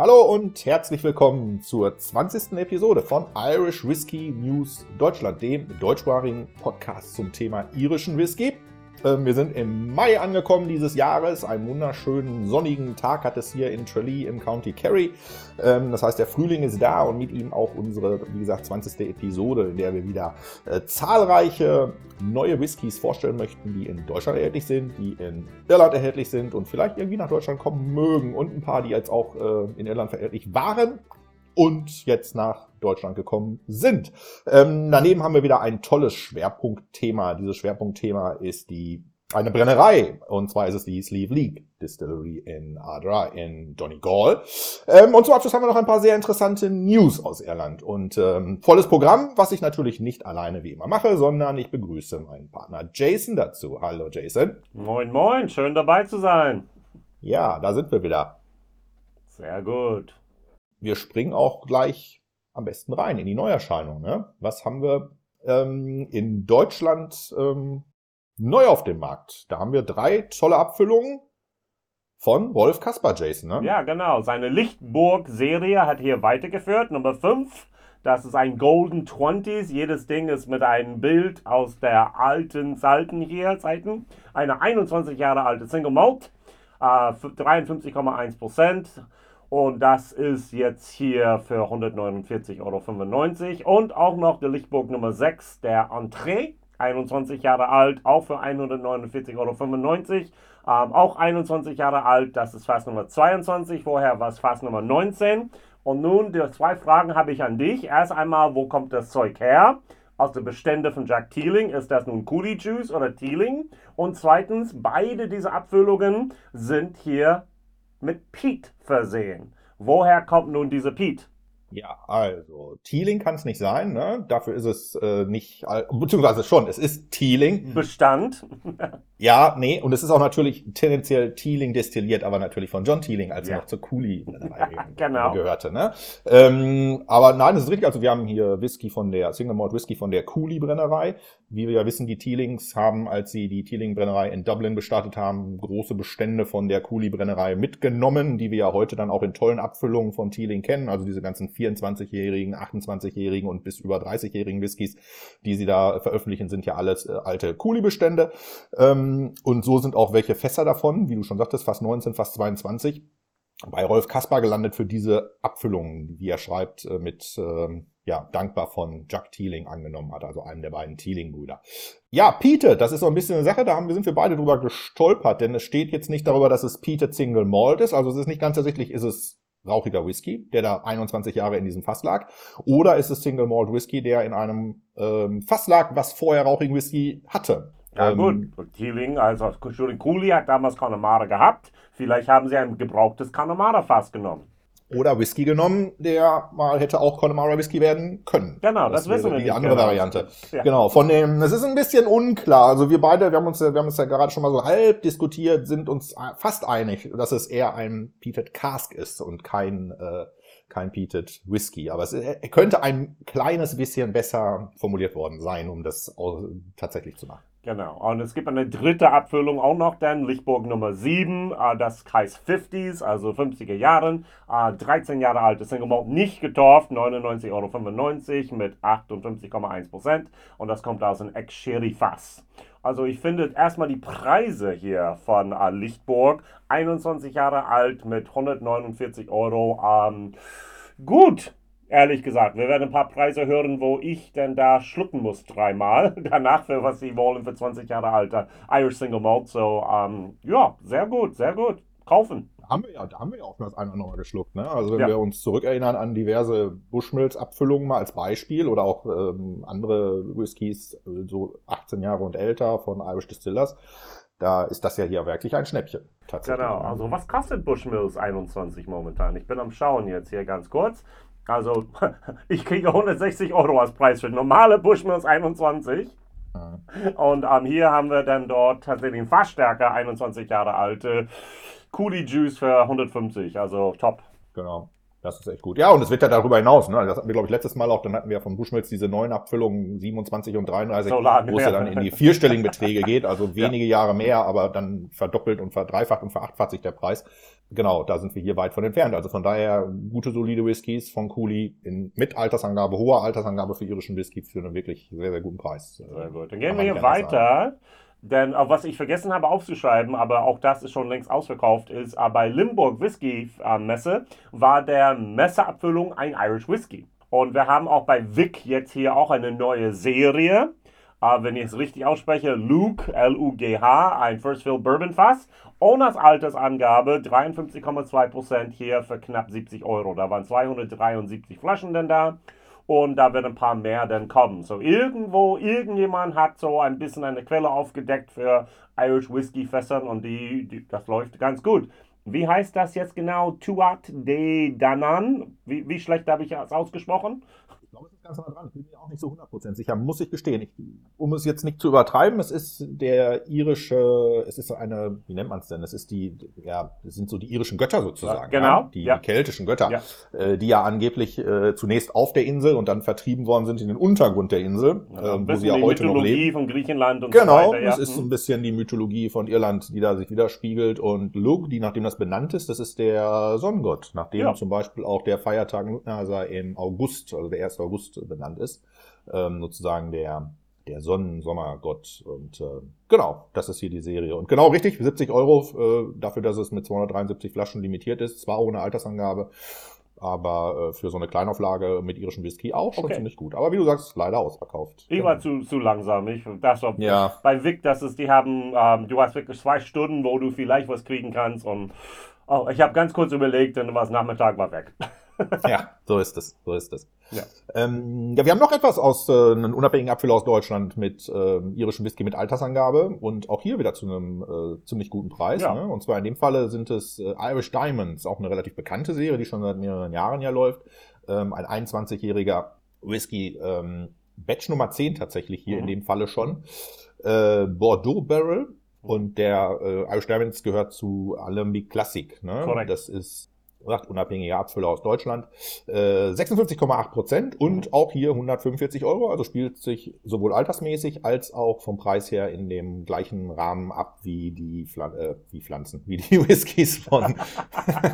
Hallo und herzlich willkommen zur 20. Episode von Irish Whiskey News Deutschland, dem deutschsprachigen Podcast zum Thema irischen Whisky. Ähm, wir sind im Mai angekommen dieses Jahres. Einen wunderschönen sonnigen Tag hat es hier in Tralee im County Kerry. Ähm, das heißt, der Frühling ist da und mit ihm auch unsere, wie gesagt, 20. Episode, in der wir wieder äh, zahlreiche neue Whiskys vorstellen möchten, die in Deutschland erhältlich sind, die in Irland erhältlich sind und vielleicht irgendwie nach Deutschland kommen mögen und ein paar, die jetzt auch äh, in Irland erhältlich waren und jetzt nach Deutschland gekommen sind. Ähm, daneben haben wir wieder ein tolles Schwerpunktthema. Dieses Schwerpunktthema ist die eine Brennerei. Und zwar ist es die Sleeve League Distillery in Adra in Donegal. Ähm, und zum Abschluss haben wir noch ein paar sehr interessante News aus Irland. Und ähm, volles Programm, was ich natürlich nicht alleine wie immer mache, sondern ich begrüße meinen Partner Jason dazu. Hallo Jason. Moin, moin, schön dabei zu sein. Ja, da sind wir wieder. Sehr gut wir springen auch gleich am besten rein in die Neuerscheinung. Ne? Was haben wir ähm, in Deutschland ähm, neu auf dem Markt? Da haben wir drei tolle Abfüllungen von Wolf Kasper, Jason. Ne? Ja, genau. Seine Lichtburg-Serie hat hier weitergeführt. Nummer 5. Das ist ein Golden Twenties. Jedes Ding ist mit einem Bild aus der alten Zeiten hier, Zeiten. Eine 21 Jahre alte Single Malt. Äh, 53,1 Prozent. Und das ist jetzt hier für 149,95 Euro. Und auch noch der Lichtburg Nummer 6, der Entree, 21 Jahre alt, auch für 149,95 Euro. Ähm, auch 21 Jahre alt, das ist Fass Nummer 22, vorher war es Fass Nummer 19. Und nun, die zwei Fragen habe ich an dich. Erst einmal, wo kommt das Zeug her? Aus den Beständen von Jack Teeling, ist das nun Coolie Juice oder Teeling? Und zweitens, beide diese Abfüllungen sind hier mit Pete versehen. Woher kommt nun diese Pete? Ja, also Teeling kann es nicht sein, ne? Dafür ist es äh, nicht, beziehungsweise schon, es ist Teeling. Bestand. ja, nee, und es ist auch natürlich tendenziell Teeling destilliert, aber natürlich von John Teeling, als ja. er noch zur Cooley genau. gehörte, ne? Ähm, aber nein, das ist richtig. Also wir haben hier Whisky von der Single Malt Whisky von der Cooley Brennerei. Wie wir ja wissen, die Teelings haben, als sie die Teeling Brennerei in Dublin gestartet haben, große Bestände von der Cooley Brennerei mitgenommen, die wir ja heute dann auch in tollen Abfüllungen von Teeling kennen. Also diese ganzen 24-jährigen, 28-jährigen und bis über 30-jährigen Whiskys, die sie da veröffentlichen, sind ja alles äh, alte Kuli-Bestände. Ähm, und so sind auch welche Fässer davon, wie du schon sagtest, fast 19, fast 22 bei Rolf Kaspar gelandet für diese Abfüllungen, wie er schreibt, äh, mit ähm, ja, dankbar von Jack Teeling angenommen hat, also einem der beiden Teeling-Brüder. Ja, Pete, das ist so ein bisschen eine Sache, da haben, sind wir beide drüber gestolpert, denn es steht jetzt nicht darüber, dass es Pete Single Malt ist, also es ist nicht ganz ersichtlich, ist es rauchiger Whisky, der da 21 Jahre in diesem Fass lag, oder ist es Single Malt Whisky, der in einem ähm, Fass lag, was vorher rauchigen Whisky hatte. Ja ähm, gut, Teeling, also Cooley hat damals Connemara gehabt, vielleicht haben sie ein gebrauchtes Connemara-Fass genommen oder Whisky genommen, der mal hätte auch Connemara Whisky werden können. Genau, das, das wissen wir Die andere genau. Variante. Ja. Genau, von dem, es ist ein bisschen unklar. Also wir beide, wir haben uns, wir haben uns ja gerade schon mal so halb diskutiert, sind uns fast einig, dass es eher ein Peated Cask ist und kein, äh, kein Peated Whisky. Aber es er könnte ein kleines bisschen besser formuliert worden sein, um das tatsächlich zu machen. Genau. Und es gibt eine dritte Abfüllung auch noch, dann Lichtburg Nummer 7, äh, das heißt 50s, also 50er Jahren, äh, 13 Jahre altes Single Malt, nicht getorft, 99,95 Euro mit 58,1% und das kommt aus einem Ex-Sherry-Fass. Also ich finde erstmal die Preise hier von äh, Lichtburg, 21 Jahre alt mit 149 Euro, ähm, gut Ehrlich gesagt, wir werden ein paar Preise hören, wo ich denn da schlucken muss dreimal. Danach für was sie wollen für 20 Jahre alter Irish Single Malt. So, ähm, ja, sehr gut, sehr gut. Kaufen. Da haben wir ja, da haben wir ja auch das eine oder andere geschluckt. Ne? Also wenn ja. wir uns zurückerinnern an diverse Bushmills-Abfüllungen mal als Beispiel oder auch ähm, andere Whiskys, äh, so 18 Jahre und älter von Irish Distillers, da ist das ja hier wirklich ein Schnäppchen. Tatsächlich. Genau, also was kostet Bushmills 21 momentan? Ich bin am Schauen jetzt hier ganz kurz. Also, ich kriege 160 Euro als Preis für normale Bushmills 21. Mhm. Und ähm, hier haben wir dann dort tatsächlich einen Fassstärker, 21 Jahre alte Coolie Juice für 150. Also top. Genau. Das ist echt gut. Ja, und es wird ja darüber hinaus, ne? Das hatten wir, glaube ich, letztes Mal auch, dann hatten wir von Bushmills diese neuen Abfüllungen 27 und 33, so lang, wo es ja dann in die vierstelligen Beträge geht, also wenige ja. Jahre mehr, aber dann verdoppelt und verdreifacht und verachtfacht sich der Preis. Genau, da sind wir hier weit von entfernt. Also von daher gute, solide Whiskys von Cooley in, mit Altersangabe, hoher Altersangabe für irischen Whisky für einen wirklich sehr, sehr guten Preis. Sehr gut. Dann gehen wir hier weiter. Sagen. Denn auch was ich vergessen habe aufzuschreiben, aber auch das ist schon längst ausverkauft, ist äh, bei Limburg Whisky äh, Messe war der Messeabfüllung ein Irish Whisky. Und wir haben auch bei Vic jetzt hier auch eine neue Serie. Äh, wenn ich es richtig ausspreche, Luke, L-U-G-H, ein First Fill Bourbon Fass. Owners Altersangabe 53,2% hier für knapp 70 Euro. Da waren 273 Flaschen denn da und da wird ein paar mehr dann kommen. So irgendwo, irgendjemand hat so ein bisschen eine Quelle aufgedeckt für Irish Whiskey Fässern und die, die, das läuft ganz gut. Wie heißt das jetzt genau? Tuat de Danan? Wie, wie schlecht habe ich das ausgesprochen? Ich glaube, ganz nah dran. Ich bin mir auch nicht so 100% sicher, muss ich gestehen. Ich, um es jetzt nicht zu übertreiben, es ist der irische, es ist eine, wie nennt man es denn? Es ist die, ja, es sind so die irischen Götter sozusagen. Ja, genau. Ja? Die, ja. die, keltischen Götter. Äh, die ja angeblich äh, zunächst auf der Insel und dann vertrieben worden sind in den Untergrund der Insel, äh, wo sie ja heute noch leben. Mythologie von Griechenland und genau, so weiter. Genau, es ist so ein bisschen die Mythologie von Irland, die da sich widerspiegelt. Und Luke, die nachdem das benannt ist, das ist der Sonnengott, nachdem zum Beispiel auch der Feiertag Nasa im August, also der 1. August benannt ist, ähm, sozusagen der, der Sonnen-Sommergott. Und äh, genau, das ist hier die Serie. Und genau richtig, 70 Euro äh, dafür, dass es mit 273 Flaschen limitiert ist, zwar ohne Altersangabe, aber äh, für so eine Kleinauflage mit irischen Whisky auch schon okay. ziemlich gut. Aber wie du sagst, leider ausverkauft. Ich war zu, zu langsam. Ich, das war, ja. Bei Vic, das ist, die haben, ähm, du hast wirklich zwei Stunden, wo du vielleicht was kriegen kannst und oh, ich habe ganz kurz überlegt, dann war es Nachmittag, war weg. ja, so ist es, so ist es. Ja, ähm, ja wir haben noch etwas aus äh, einem unabhängigen Abfüller aus Deutschland mit äh, irischem Whisky mit Altersangabe und auch hier wieder zu einem äh, ziemlich guten Preis. Ja. Ne? Und zwar in dem Falle sind es äh, Irish Diamonds, auch eine relativ bekannte Serie, die schon seit mehreren Jahren ja läuft. Ähm, ein 21-jähriger Whisky, ähm, Batch Nummer 10 tatsächlich hier mhm. in dem Falle schon. Äh, Bordeaux Barrel. Und der äh, Irish Diamonds gehört zu Alembic Classic. Ne? Das ist sagt unabhängiger Abfüller aus Deutschland, äh, 56,8 Prozent und auch hier 145 Euro. Also spielt sich sowohl altersmäßig als auch vom Preis her in dem gleichen Rahmen ab wie die Pflan äh, wie Pflanzen, wie die Whiskys von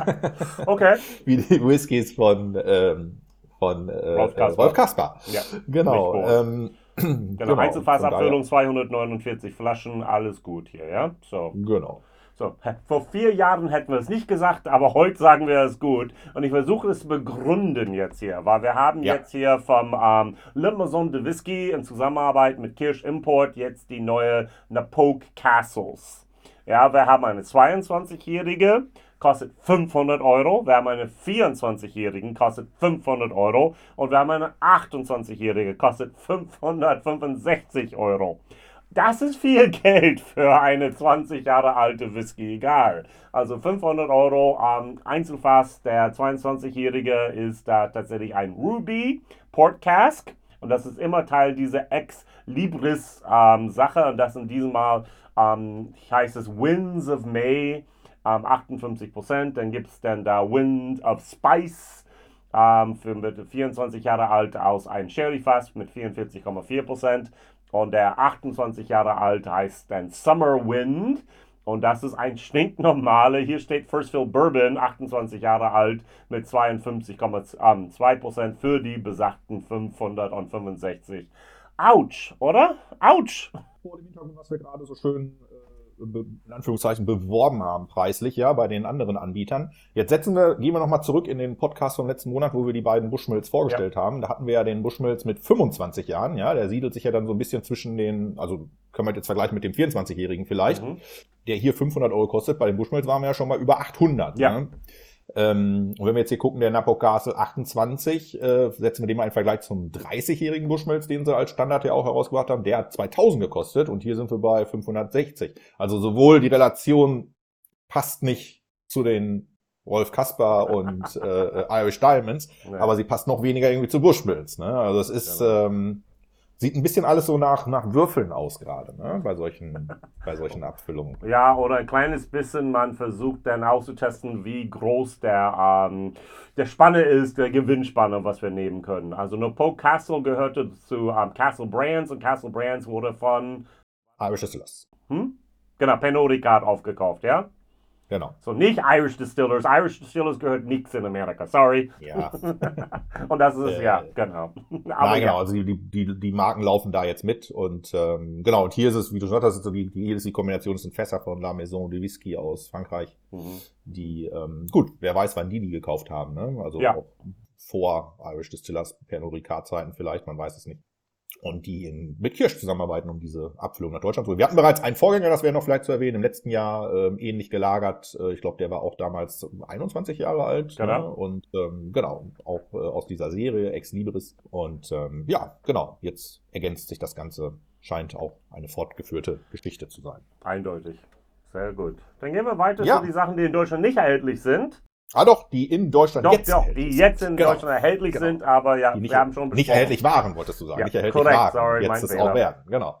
okay, wie die Whiskys von ähm, von äh, Rolf Kasper. Rolf Kasper. Ja, genau. Ähm, genau, genau. Einzelfassabfüllung 249 Flaschen, alles gut hier, ja? So. Genau. So, vor vier Jahren hätten wir es nicht gesagt, aber heute sagen wir es gut. Und ich versuche es begründen jetzt hier, weil wir haben ja. jetzt hier vom ähm, Le Maison de Whisky in Zusammenarbeit mit Kirsch Import jetzt die neue Napoke Castles. Ja, wir haben eine 22-jährige, kostet 500 Euro. Wir haben eine 24-jährigen, kostet 500 Euro. Und wir haben eine 28-jährige, kostet 565 Euro. Das ist viel Geld für eine 20 Jahre alte Whisky, egal. Also 500 Euro am Einzelfass. Der 22-Jährige ist da tatsächlich ein Ruby Port Cask. Und das ist immer Teil dieser Ex-Libris-Sache. Ähm, und das in diesem Mal ähm, heißt es Winds of May, ähm, 58% Dann gibt es dann da Wind of Spice ähm, für 24 Jahre alt aus ein Sherry-Fass mit 44,4 und der 28 Jahre alt heißt dann Summer Wind. Und das ist ein stinknormale, hier steht First Fill Bourbon, 28 Jahre alt, mit 52,2% ähm, für die besagten 565. Autsch, oder? Autsch! Vor dem Hintergrund, was wir gerade so schön in Anführungszeichen beworben haben preislich, ja, bei den anderen Anbietern. Jetzt setzen wir, gehen wir nochmal zurück in den Podcast vom letzten Monat, wo wir die beiden Bushmills vorgestellt ja. haben. Da hatten wir ja den Bushmills mit 25 Jahren, ja, der siedelt sich ja dann so ein bisschen zwischen den, also können wir jetzt vergleichen mit dem 24-Jährigen vielleicht, mhm. der hier 500 Euro kostet. Bei den Bushmills waren wir ja schon mal über 800. Ja. Ne? Ähm, und wenn wir jetzt hier gucken, der Napo Castle 28, äh, setzen wir den mal in Vergleich zum 30-jährigen Bushmills, den sie als Standard ja auch herausgebracht haben, der hat 2000 gekostet und hier sind wir bei 560. Also sowohl die Relation passt nicht zu den Rolf Kasper und äh, Irish Diamonds, ja. aber sie passt noch weniger irgendwie zu Bushmills. Ne? Also es ist, genau. ähm, Sieht ein bisschen alles so nach, nach Würfeln aus gerade, ne? bei, solchen, bei solchen Abfüllungen. Ja, oder ein kleines bisschen, man versucht dann auszutesten, wie groß der, ähm, der Spanne ist, der Gewinnspanne, was wir nehmen können. Also nur Poke Castle gehörte zu ähm, Castle Brands und Castle Brands wurde von Irish Distillers. Hm? Genau, Pernod Ricard aufgekauft, ja? Genau. So nicht Irish Distillers. Irish Distillers gehört nichts in Amerika. Sorry. Ja. und das ist, äh, ja, genau. Aber nein, genau. Also die, die, die Marken laufen da jetzt mit. Und ähm, genau, und hier ist es, wie du schon hast, so die, hier ist die Kombination, das sind Fässer von La Maison de Whisky aus Frankreich. Mhm. Die, ähm, gut, wer weiß, wann die die gekauft haben. Ne? Also ja. auch vor Irish Distillers, Pernod Ricard-Zeiten vielleicht, man weiß es nicht und die in, mit Kirsch zusammenarbeiten, um diese Abfüllung nach Deutschland zu holen. Wir hatten bereits einen Vorgänger, das wäre noch vielleicht zu erwähnen, im letzten Jahr ähm, ähnlich gelagert. Äh, ich glaube, der war auch damals 21 Jahre alt. Genau. Ne? Und ähm, genau, auch äh, aus dieser Serie Ex Libris. Und ähm, ja, genau, jetzt ergänzt sich das Ganze. Scheint auch eine fortgeführte Geschichte zu sein. Eindeutig. Sehr gut. Dann gehen wir weiter ja. zu den Sachen, die in Deutschland nicht erhältlich sind. Ah doch, die in Deutschland doch, jetzt doch, die jetzt in genau. Deutschland erhältlich genau. sind, aber ja, nicht, wir haben schon besprochen. Nicht erhältlich waren, wolltest du sagen. Ja, nicht erhältlich korrekt, waren. Sorry, jetzt es auch werden, genau.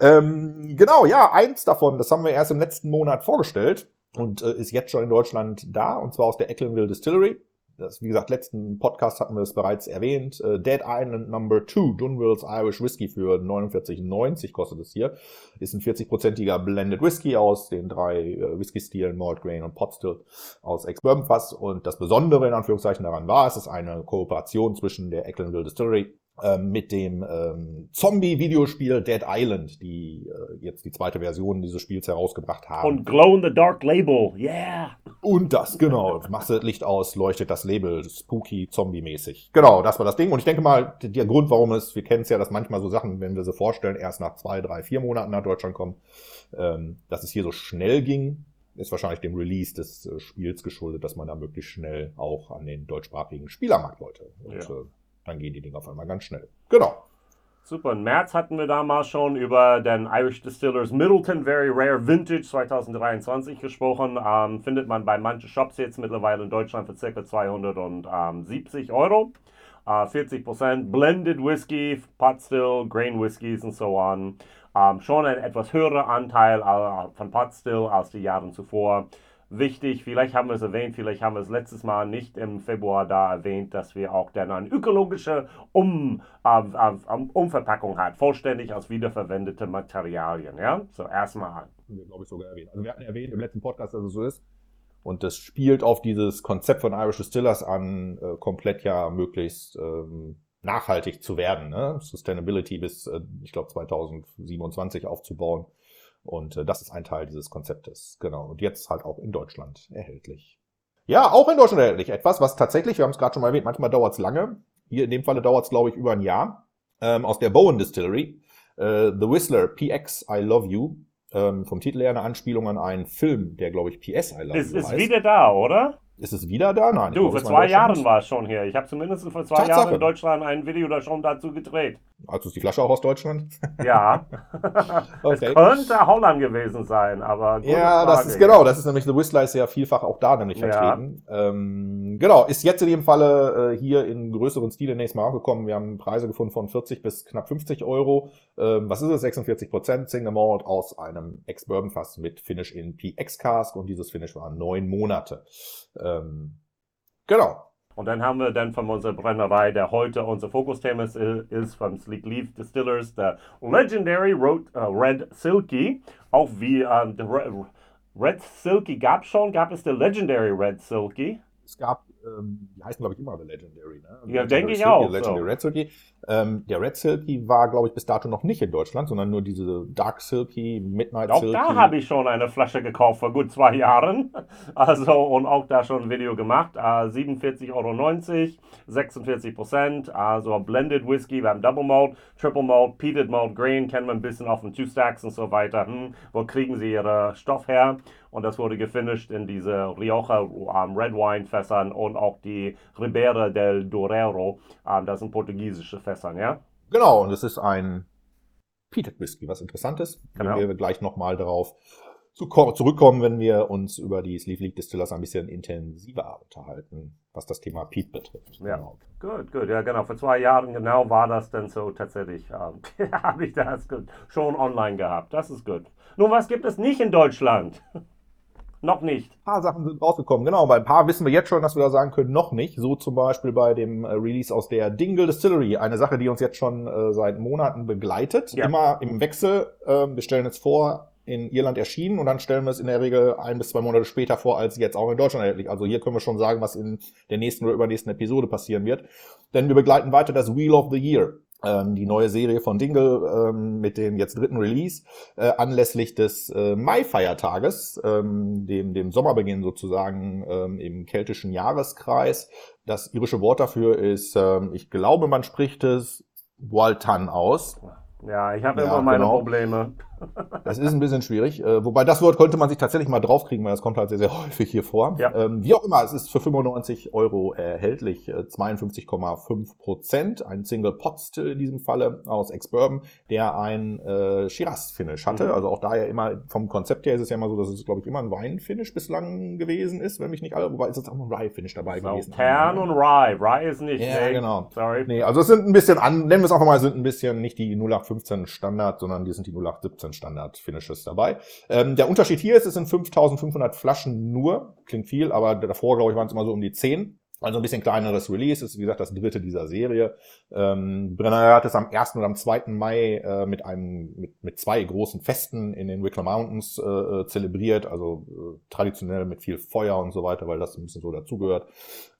Ähm, genau, ja, eins davon, das haben wir erst im letzten Monat vorgestellt und äh, ist jetzt schon in Deutschland da, und zwar aus der Ecklenville Distillery das, wie gesagt, letzten Podcast hatten wir es bereits erwähnt. Äh, Dead Island Number 2, Dunwills Irish Whiskey für 49,90 kostet es hier. Ist ein 40-prozentiger Blended Whisky aus den drei äh, Whisky-Stilen Malt Grain und Pot Still aus Ex-Bourbon Fass. Und das Besondere in Anführungszeichen daran war, es ist eine Kooperation zwischen der Ecklenville Distillery ähm, mit dem ähm, Zombie-Videospiel Dead Island, die äh, jetzt die zweite Version dieses Spiels herausgebracht haben. Und Glow in the Dark Label, yeah! Und das, genau. Machst du Licht aus, leuchtet das Label, spooky, zombie-mäßig. Genau, das war das Ding. Und ich denke mal, der Grund, warum es, wir kennen es ja, dass manchmal so Sachen, wenn wir sie vorstellen, erst nach zwei, drei, vier Monaten nach Deutschland kommen, ähm, dass es hier so schnell ging, ist wahrscheinlich dem Release des äh, Spiels geschuldet, dass man da möglichst schnell auch an den deutschsprachigen Spielermarkt wollte. Und, ja. äh, dann gehen die Dinge auf einmal ganz schnell. Genau. Super. Im März hatten wir damals schon über den Irish Distillers Middleton Very Rare Vintage 2023 gesprochen. Ähm, findet man bei manchen Shops jetzt mittlerweile in Deutschland für ca. 270 Euro. Äh, 40% Blended Whisky, Pot Still, Grain Whiskies und so on. Ähm, schon ein etwas höherer Anteil uh, von Pot Still als die Jahre zuvor wichtig, vielleicht haben wir es erwähnt, vielleicht haben wir es letztes Mal nicht im Februar da erwähnt, dass wir auch dann eine ökologische um, äh, äh, Umverpackung hat, vollständig aus wiederverwendeten Materialien. Ja, so erstmal. Wir, glaube ich, sogar erwähnt. Also wir hatten erwähnt im letzten Podcast, dass es so ist. Und das spielt auf dieses Konzept von Irish Distillers an, äh, komplett ja möglichst ähm, nachhaltig zu werden, ne? Sustainability bis, äh, ich glaube, 2027 aufzubauen. Und äh, das ist ein Teil dieses Konzeptes. Genau. Und jetzt halt auch in Deutschland erhältlich. Ja, auch in Deutschland erhältlich. Etwas, was tatsächlich, wir haben es gerade schon mal erwähnt, manchmal dauert es lange. Hier in dem Falle dauert es, glaube ich, über ein Jahr. Ähm, aus der Bowen Distillery. Äh, The Whistler PX I Love You. Ähm, vom Titel her eine Anspielung an einen Film, der, glaube ich, PS I Love ist, You ist heißt. Ist wieder da, oder? Ist es wieder da? Nein. Du, vor zwei Jahren war es schon hier. Ich habe zumindest vor zwei Tatsache. Jahren in Deutschland ein Video da schon dazu gedreht. Also ist die Flasche auch aus Deutschland? Ja. okay. Es könnte Holland gewesen sein, aber. Ja, Frage. das ist genau. Das ist nämlich The Whistler ist ja vielfach auch da nämlich vertreten. Ja. Ähm, genau, ist jetzt in jedem Falle äh, hier in größeren Stile nächstes Mal angekommen. Wir haben Preise gefunden von 40 bis knapp 50 Euro. Ähm, was ist es? 46 Prozent Single Malt aus einem Ex-Bourbon-Fass mit Finish in PX-Cask und dieses Finish war neun Monate. Ähm, genau. Und dann haben wir dann von unserer Brennerei, der heute unser Fokusthema ist, ist von Sleek Leaf Distillers, der Legendary Road, uh, Red Silky. Auch wie um, ähm, Red Silky gab es schon, gab es der Legendary Red Silky. Es gab ähm, die heißen, glaube ich, immer The Legendary. Ne? Also ja, denke ich Silky, auch. Legendary so. Red Silky. Ähm, der Red Silky war, glaube ich, bis dato noch nicht in Deutschland, sondern nur diese Dark Silky, Midnight auch Silky. Auch da habe ich schon eine Flasche gekauft vor gut zwei Jahren. Also, und auch da schon ein Video gemacht. Äh, 47,90 Euro, 46 Prozent. Also, Blended Whisky, wir haben Double Malt, Triple Malt, Peated Malt, Grain, kennen wir ein bisschen auf den Two Stacks und so weiter. Hm, wo kriegen sie ihre Stoff her? Und das wurde gefinisht in diese Rioja ähm, Red Wine Fässern und auch die Ribera del Dorero. Um, ähm, das sind portugiesische Fässern, ja? Genau, und es ist ein Peated Whisky, was interessant ist. Genau. Wir gleich nochmal darauf zurückkommen, wenn wir uns über die Sleeve League Distillers ein bisschen intensiver unterhalten, was das Thema Peat betrifft. Ja, genau. gut, gut, ja genau. Vor zwei Jahren genau war das dann so tatsächlich, ähm, habe ich das schon online gehabt. Das ist gut. Nun, was gibt es nicht in Deutschland? Noch nicht. Ein paar Sachen sind rausgekommen, genau. Bei ein paar wissen wir jetzt schon, dass wir da sagen können, noch nicht. So zum Beispiel bei dem äh, Release aus der Dingle Distillery. Eine Sache, die uns jetzt schon äh, seit Monaten begleitet. Ja. Immer im Wechsel. Äh, wir stellen jetzt vor, in Irland erschienen und dann stellen wir es in der Regel ein bis zwei Monate später vor, als jetzt auch in Deutschland erhältlich. Also hier können wir schon sagen, was in der nächsten oder übernächsten Episode passieren wird. Denn wir begleiten weiter das Wheel of the Year die neue Serie von Dingle ähm, mit dem jetzt dritten Release äh, anlässlich des äh, Mai-Feiertages, ähm, dem, dem Sommerbeginn sozusagen ähm, im keltischen Jahreskreis. Das irische Wort dafür ist, ähm, ich glaube, man spricht es Waltan aus. Ja, ich habe ja, immer meine genau. Probleme. Das ist ein bisschen schwierig. Äh, wobei das Wort könnte man sich tatsächlich mal draufkriegen, weil das kommt halt sehr, sehr häufig hier vor. Ja. Ähm, wie auch immer, es ist für 95 Euro erhältlich. 52,5 äh, Prozent. Ein Single Pot in diesem Falle aus Ex-Bourbon, der ein äh, Shiraz-Finish hatte. Mhm. Also auch daher immer, vom Konzept her ist es ja immer so, dass es, glaube ich, immer ein Wein-Finish bislang gewesen ist, wenn mich nicht alle, wobei ist jetzt auch ein Rye-Finish dabei so, gewesen. Tern und Rye. Rye ist nicht. Ja, nee. genau. Sorry. Nee, also es sind ein bisschen an, nennen wir es einfach mal, sind ein bisschen nicht die 0815 Standard, sondern die sind die 0817 Standard-Finishes dabei. Ähm, der Unterschied hier ist, es sind 5500 Flaschen nur. Klingt viel, aber davor, glaube ich, waren es immer so um die 10. Also ein bisschen kleineres Release, ist wie gesagt das dritte dieser Serie. Ähm, Brenner hat es am 1. oder am 2. Mai äh, mit einem mit, mit zwei großen Festen in den Wicklow Mountains äh, äh, zelebriert, also äh, traditionell mit viel Feuer und so weiter, weil das ein bisschen so dazugehört.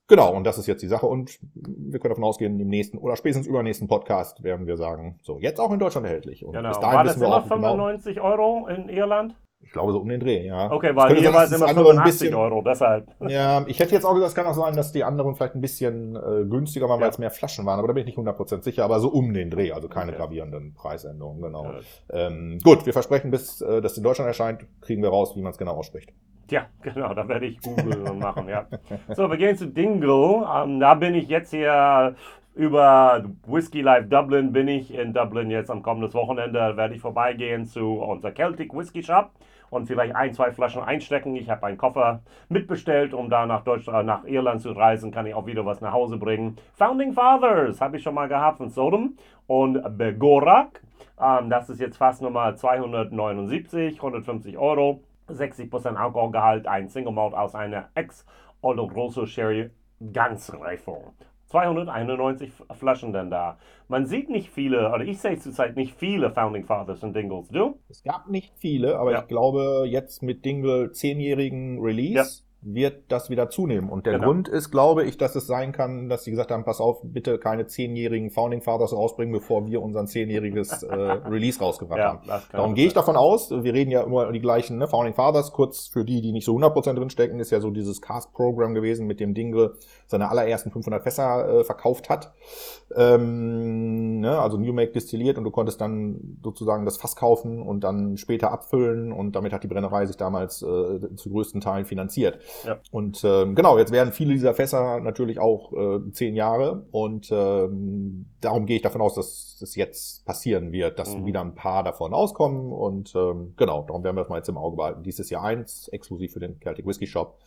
Genau, und das ist jetzt die Sache. Und wir können davon ausgehen, im nächsten oder spätestens übernächsten Podcast werden wir sagen, so, jetzt auch in Deutschland erhältlich. Und genau. bis dahin War das immer 95 genau, Euro in Irland? Ich glaube so um den Dreh, ja. Okay, weil es immer 85 bisschen, Euro, deshalb. Ja, ich hätte jetzt auch gesagt, es kann auch sein, dass die anderen vielleicht ein bisschen äh, günstiger waren, weil es mehr Flaschen waren, aber da bin ich nicht 100% sicher, aber so um den Dreh, also keine okay. gravierenden Preisänderungen, genau. Gut. Ähm, gut, wir versprechen, bis äh, das in Deutschland erscheint, kriegen wir raus, wie man es genau ausspricht. Ja, genau, da werde ich Google machen, ja. So, wir gehen zu Dingle. Ähm, da bin ich jetzt hier über Whiskey Life Dublin bin ich in Dublin jetzt am kommenden Wochenende. Werde ich vorbeigehen zu unser Celtic Whisky Shop und vielleicht ein, zwei Flaschen einstecken. Ich habe einen Koffer mitbestellt, um da nach Deutschland, nach Irland zu reisen. Kann ich auch wieder was nach Hause bringen. Founding Fathers habe ich schon mal gehabt von Sodom und Begorak. Ähm, das ist jetzt fast Nummer 279, 150 Euro. 60% Alkoholgehalt, ein Single Malt aus einer Ex-Oloroso Sherry Ganzreifung. 291 Flaschen denn da. Man sieht nicht viele, oder ich sehe zurzeit nicht viele Founding Fathers und Dingles, du? Es gab nicht viele, aber ja. ich glaube, jetzt mit Dingle 10-jährigen Release wird das wieder zunehmen. Und der genau. Grund ist, glaube ich, dass es sein kann, dass sie gesagt haben, pass auf, bitte keine zehnjährigen Founding Fathers rausbringen, bevor wir unser zehnjähriges äh, Release rausgebracht ja, haben. Darum gehe ich davon aus, wir reden ja immer die gleichen ne, Founding Fathers, kurz für die, die nicht so 100% drinstecken, ist ja so dieses Cast-Programm gewesen, mit dem Dingle seine allerersten 500 Fässer äh, verkauft hat. Ähm, ne, also New Make destilliert und du konntest dann sozusagen das Fass kaufen und dann später abfüllen und damit hat die Brennerei sich damals äh, zu größten Teilen finanziert. Ja. Und ähm, genau, jetzt werden viele dieser Fässer natürlich auch äh, zehn Jahre und ähm, darum gehe ich davon aus, dass das jetzt passieren wird, dass mhm. wieder ein paar davon auskommen und ähm, genau, darum werden wir das mal jetzt im Auge behalten. Dieses Jahr eins, exklusiv für den Celtic Whisky Shop,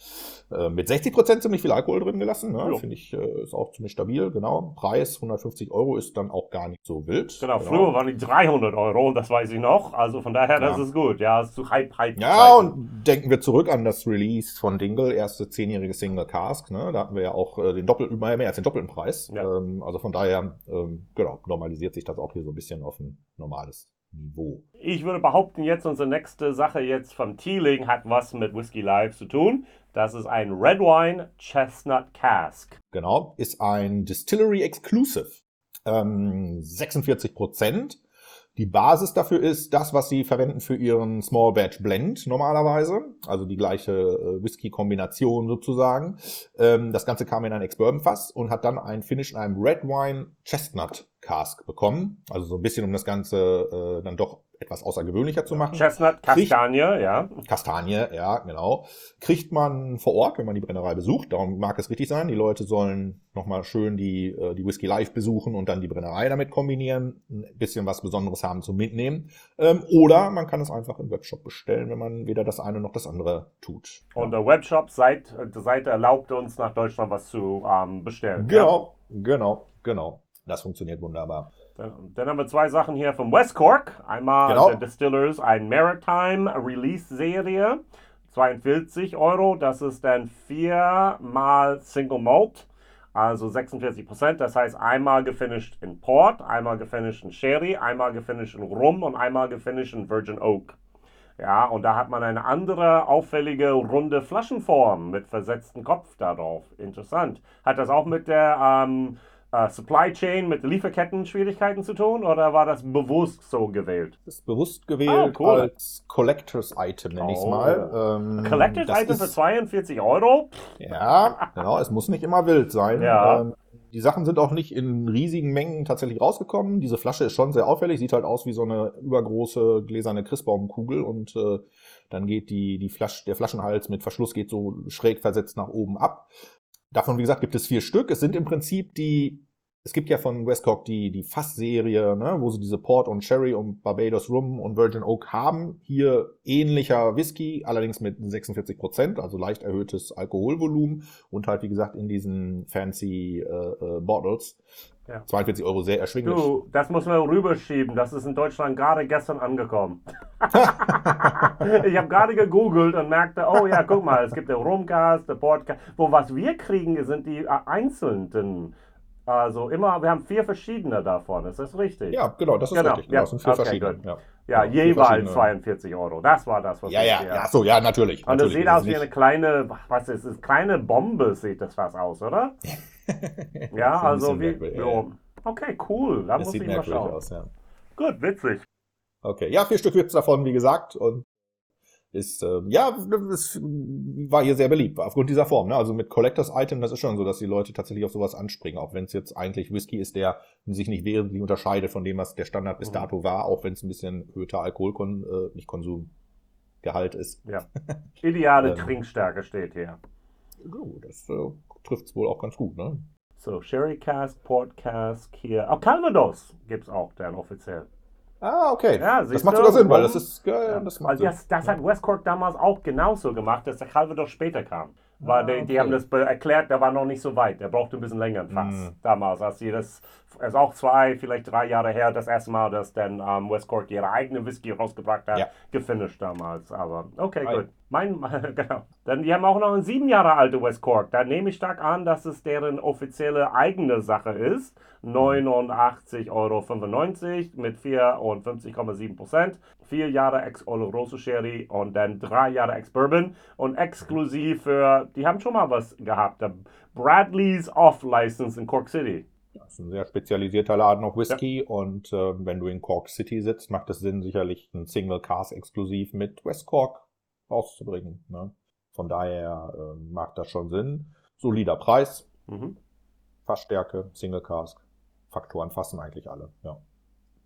äh, mit 60 Prozent ziemlich viel Alkohol drin gelassen, ne? finde ich, äh, ist auch ziemlich stabil, genau. Preis 150 Euro ist dann auch gar nicht so wild. Genau, genau. früher waren die 300 Euro, das weiß ich noch, also von daher, das ja. ist gut, ja, ist zu Hype, Hype. Ja, Zeiten. und denken wir zurück an das Release von Dingle, erste zehnjährige Single Cask, ne? da hatten wir ja auch äh, den doppelten, mehr als den doppelten Preis, ja. ähm, also von daher, ähm, genau, normalisiert sich das auch hier so ein bisschen auf ein normales Niveau. Ich würde behaupten, jetzt unsere nächste Sache jetzt vom Teeling hat was mit Whiskey Live zu tun. Das ist ein Red Wine Chestnut Cask. Genau, ist ein Distillery Exclusive. Ähm, 46 Prozent. Die Basis dafür ist das, was sie verwenden für ihren Small Batch Blend normalerweise, also die gleiche äh, Whisky-Kombination sozusagen. Ähm, das Ganze kam in ein Ex-Bourbon-Fass und hat dann ein Finish in einem Red Wine Chestnut Cask bekommen. Also so ein bisschen, um das Ganze äh, dann doch etwas außergewöhnlicher zu machen. Chestnut, Kastanie, ja. Kastanie, ja, genau. Kriegt man vor Ort, wenn man die Brennerei besucht. Darum mag es richtig sein. Die Leute sollen nochmal schön die, äh, die Whisky Live besuchen und dann die Brennerei damit kombinieren. Ein bisschen was Besonderes haben zum Mitnehmen. Ähm, oder man kann es einfach im Webshop bestellen, wenn man weder das eine noch das andere tut. Und der Webshop Seite, Seite erlaubt uns nach Deutschland was zu ähm, bestellen. Genau, ja? genau, genau. Das funktioniert wunderbar. Dann, haben wir zwei Sachen hier vom West Cork. Einmal genau. der Distillers, ein Maritime Release Serie. 42 Euro. Das ist dann viermal Single Malt. Also 46 Prozent. Das heißt einmal gefinished in Port, einmal gefinished in Sherry, einmal gefinished in Rum und einmal gefinished in Virgin Oak. Ja, und da hat man eine andere auffällige runde Flaschenform mit versetztem Kopf darauf. Interessant. Hat das auch mit der ähm, äh, Supply Chain, mit Lieferketten-Schwierigkeiten zu tun oder war das bewusst so gewählt? Das ist bewusst gewählt oh, cool. als Collectors Item, nenne ich es oh. mal. Ähm, Collectors Item ist, für 42 Euro? Ja, genau. Es muss nicht immer wild sein. Ja. Ähm, die Sachen sind auch nicht in riesigen Mengen tatsächlich rausgekommen. Diese Flasche ist schon sehr auffällig, sieht halt aus wie so eine übergroße gläserne Christbaumkugel und äh, dann geht die, die Flasch, der Flaschenhals mit Verschluss geht so schräg versetzt nach oben ab. Davon, wie gesagt, gibt es vier Stück. Es sind im Prinzip die es gibt ja von Westcock die, die Fass-Serie, ne, wo sie diese Port und Sherry und Barbados Rum und Virgin Oak haben. Hier ähnlicher Whisky, allerdings mit 46 Prozent, also leicht erhöhtes Alkoholvolumen und halt, wie gesagt, in diesen fancy äh, äh, Bottles. Ja. 42 Euro sehr erschwinglich. Du, das muss man rüberschieben. Das ist in Deutschland gerade gestern angekommen. ich habe gerade gegoogelt und merkte, oh ja, guck mal, es gibt den Rumcast, den Podcast. Wo was wir kriegen, sind die äh, einzelnen also immer, wir haben vier verschiedene davon, ist das richtig? Ja, genau, das ist genau. richtig. Genau, das sind vier okay, verschiedene. Ja, ja, ja jeweils 42 Euro. Das war das, was ja, ja, ja, so, ja, natürlich. Und es sieht aus wie eine kleine, was ist es, kleine Bombe sieht das fast aus, oder? ja, also wie, ja. okay, cool, da das muss ich mal schauen. Aus, ja. Gut, witzig. Okay, ja, vier Stück gibt es davon, wie gesagt, und ist, äh, ja, es war hier sehr beliebt, aufgrund dieser Form. Ne? Also mit Collectors Item, das ist schon so, dass die Leute tatsächlich auf sowas anspringen, auch wenn es jetzt eigentlich Whisky ist, der sich nicht wesentlich unterscheidet von dem, was der Standard bis mhm. dato war, auch wenn es ein bisschen höher Alkoholkon, äh, nicht Konsumgehalt ist. Ja. Ideale ähm, Trinkstärke steht hier. Oh, das äh, trifft es wohl auch ganz gut, ne? So, Sherry Cask, Port Cask hier. Auch Calvados gibt's auch, dann offiziell. Ah, okay. Ja, das macht sogar Sinn, weil das ist geil. Das, macht also das, das hat Westcork damals auch genauso gemacht, dass der Calvados später kam. Weil ah, die, die haben das erklärt, der war noch nicht so weit. Der brauchte ein bisschen länger Fass mm. damals, als sie das, es ist auch zwei, vielleicht drei Jahre her, das erste Mal, dass dann ähm, West Cork ihre eigene Whisky rausgebracht hat, ja. gefinisht damals. Aber okay, gut. Mein, genau. Dann die haben auch noch eine sieben Jahre alte West Cork. Da nehme ich stark an, dass es deren offizielle eigene Sache ist. 89,95 Euro mit 54,7 Prozent. Vier Jahre Ex-Oloroso Sherry und dann drei Jahre Ex-Bourbon. Und exklusiv für, die haben schon mal was gehabt. Bradley's Off-License in Cork City. Das ist ein sehr spezialisierter Laden auf Whisky ja. und äh, wenn du in Cork City sitzt, macht es Sinn, sicherlich ein Single Cars exklusiv mit West Cork rauszubringen. Ne? Von daher äh, macht das schon Sinn. Solider Preis, mhm. Fassstärke, Single Cask. Faktoren fassen eigentlich alle, ja.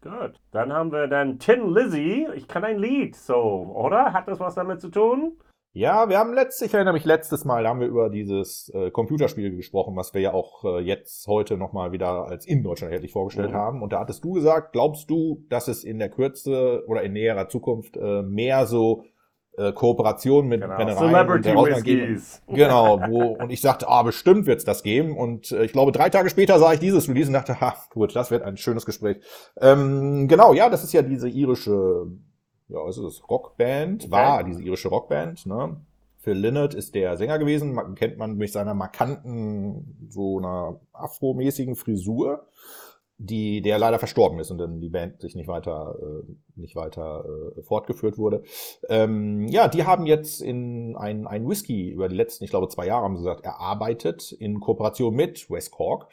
Gut. Dann haben wir dann Tin Lizzy. Ich kann ein Lied, so, oder? Hat das was damit zu tun? Ja, wir haben letztes, ich erinnere mich letztes Mal, da haben wir über dieses äh, Computerspiel gesprochen, was wir ja auch äh, jetzt heute nochmal wieder als in Deutschland erhältlich vorgestellt mhm. haben. Und da hattest du gesagt, glaubst du, dass es in der Kürze oder in näherer Zukunft äh, mehr so äh, Kooperation mit genau. Brennereien. Genau, wo, und ich sagte, ah, bestimmt wird's das geben. Und äh, ich glaube, drei Tage später sah ich dieses Release und dachte, ha, gut, das wird ein schönes Gespräch. Ähm, genau, ja, das ist ja diese irische, ja, was ist es, Rockband, war diese irische Rockband, ne? Phil Lynott ist der Sänger gewesen, kennt man durch seiner markanten, so einer afromäßigen Frisur die, der leider verstorben ist und dann die Band sich nicht weiter, äh, nicht weiter äh, fortgeführt wurde. Ähm, ja, die haben jetzt in ein, ein Whisky über die letzten, ich glaube, zwei Jahre haben sie gesagt, erarbeitet in Kooperation mit West Cork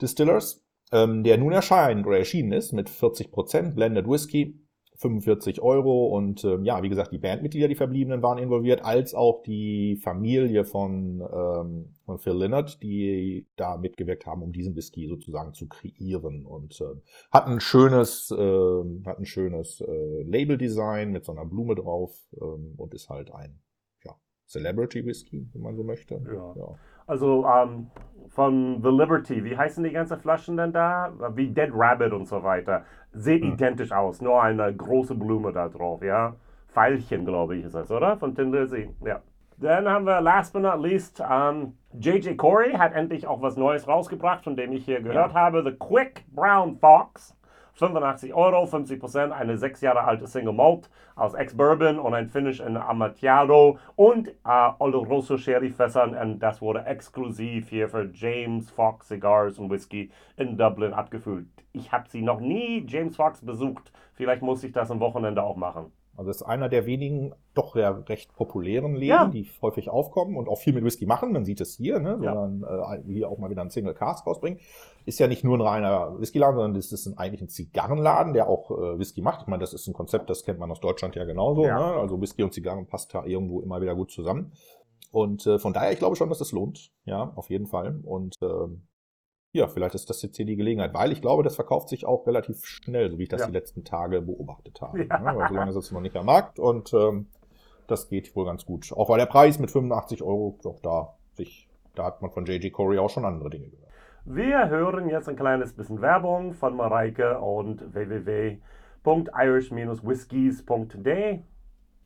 Distillers, ähm, der nun erscheint oder erschienen ist mit 40 Prozent Blended Whisky 45 Euro und ähm, ja, wie gesagt, die Bandmitglieder, die verbliebenen, waren involviert, als auch die Familie von, ähm, von Phil Lynott, die da mitgewirkt haben, um diesen Whisky sozusagen zu kreieren und äh, hat ein schönes, äh, hat ein schönes äh, Label-Design mit so einer Blume drauf ähm, und ist halt ein ja, Celebrity Whisky, wenn man so möchte. Ja. ja. Also ähm, von The Liberty, wie heißen die ganzen Flaschen denn da? Wie Dead Rabbit und so weiter. Sieht hm. identisch aus, nur eine große Blume da drauf, ja. Pfeilchen, glaube ich, ist das, oder? Von Tin Lizzy, ja. Dann haben wir last but not least um, ähm, JJ Corey hat endlich auch was Neues rausgebracht, von dem ich hier gehört ja. habe. The Quick Brown Fox. 85 Euro, 50 Prozent, eine sechs Jahre alte Single Malt aus Ex-Bourbon und ein Finish in Amontillado und äh, Oloroso Sherry Fässern und das wurde exklusiv hier für James Fox Cigars und Whisky in Dublin abgefüllt. Ich habe sie noch nie, James Fox, besucht. Vielleicht muss ich das am Wochenende auch machen. Also ist einer der wenigen doch ja recht populären Läden, ja. die häufig aufkommen und auch viel mit Whisky machen. Man sieht es hier, ne? sondern ja. äh, hier auch mal wieder einen Single Cask rausbringen. Ist ja nicht nur ein reiner Whiskyladen, sondern das ist ein, eigentlich ein Zigarrenladen, der auch äh, Whisky macht. Ich meine, das ist ein Konzept, das kennt man aus Deutschland ja genauso. Ja. Ne? Also Whisky und Zigarren passt da irgendwo immer wieder gut zusammen. Und äh, von daher, ich glaube schon, dass das lohnt. Ja, auf jeden Fall. Und äh, ja, vielleicht ist das jetzt hier die Gelegenheit, weil ich glaube, das verkauft sich auch relativ schnell, so wie ich das ja. die letzten Tage beobachtet habe. Ja. Ja, weil so lange ist es noch nicht am Markt und ähm, das geht wohl ganz gut. Auch weil der Preis mit 85 Euro, doch da sich, da hat man von JG Corey auch schon andere Dinge gehört. Wir hören jetzt ein kleines bisschen Werbung von Mareike und www.irish-whiskies.de.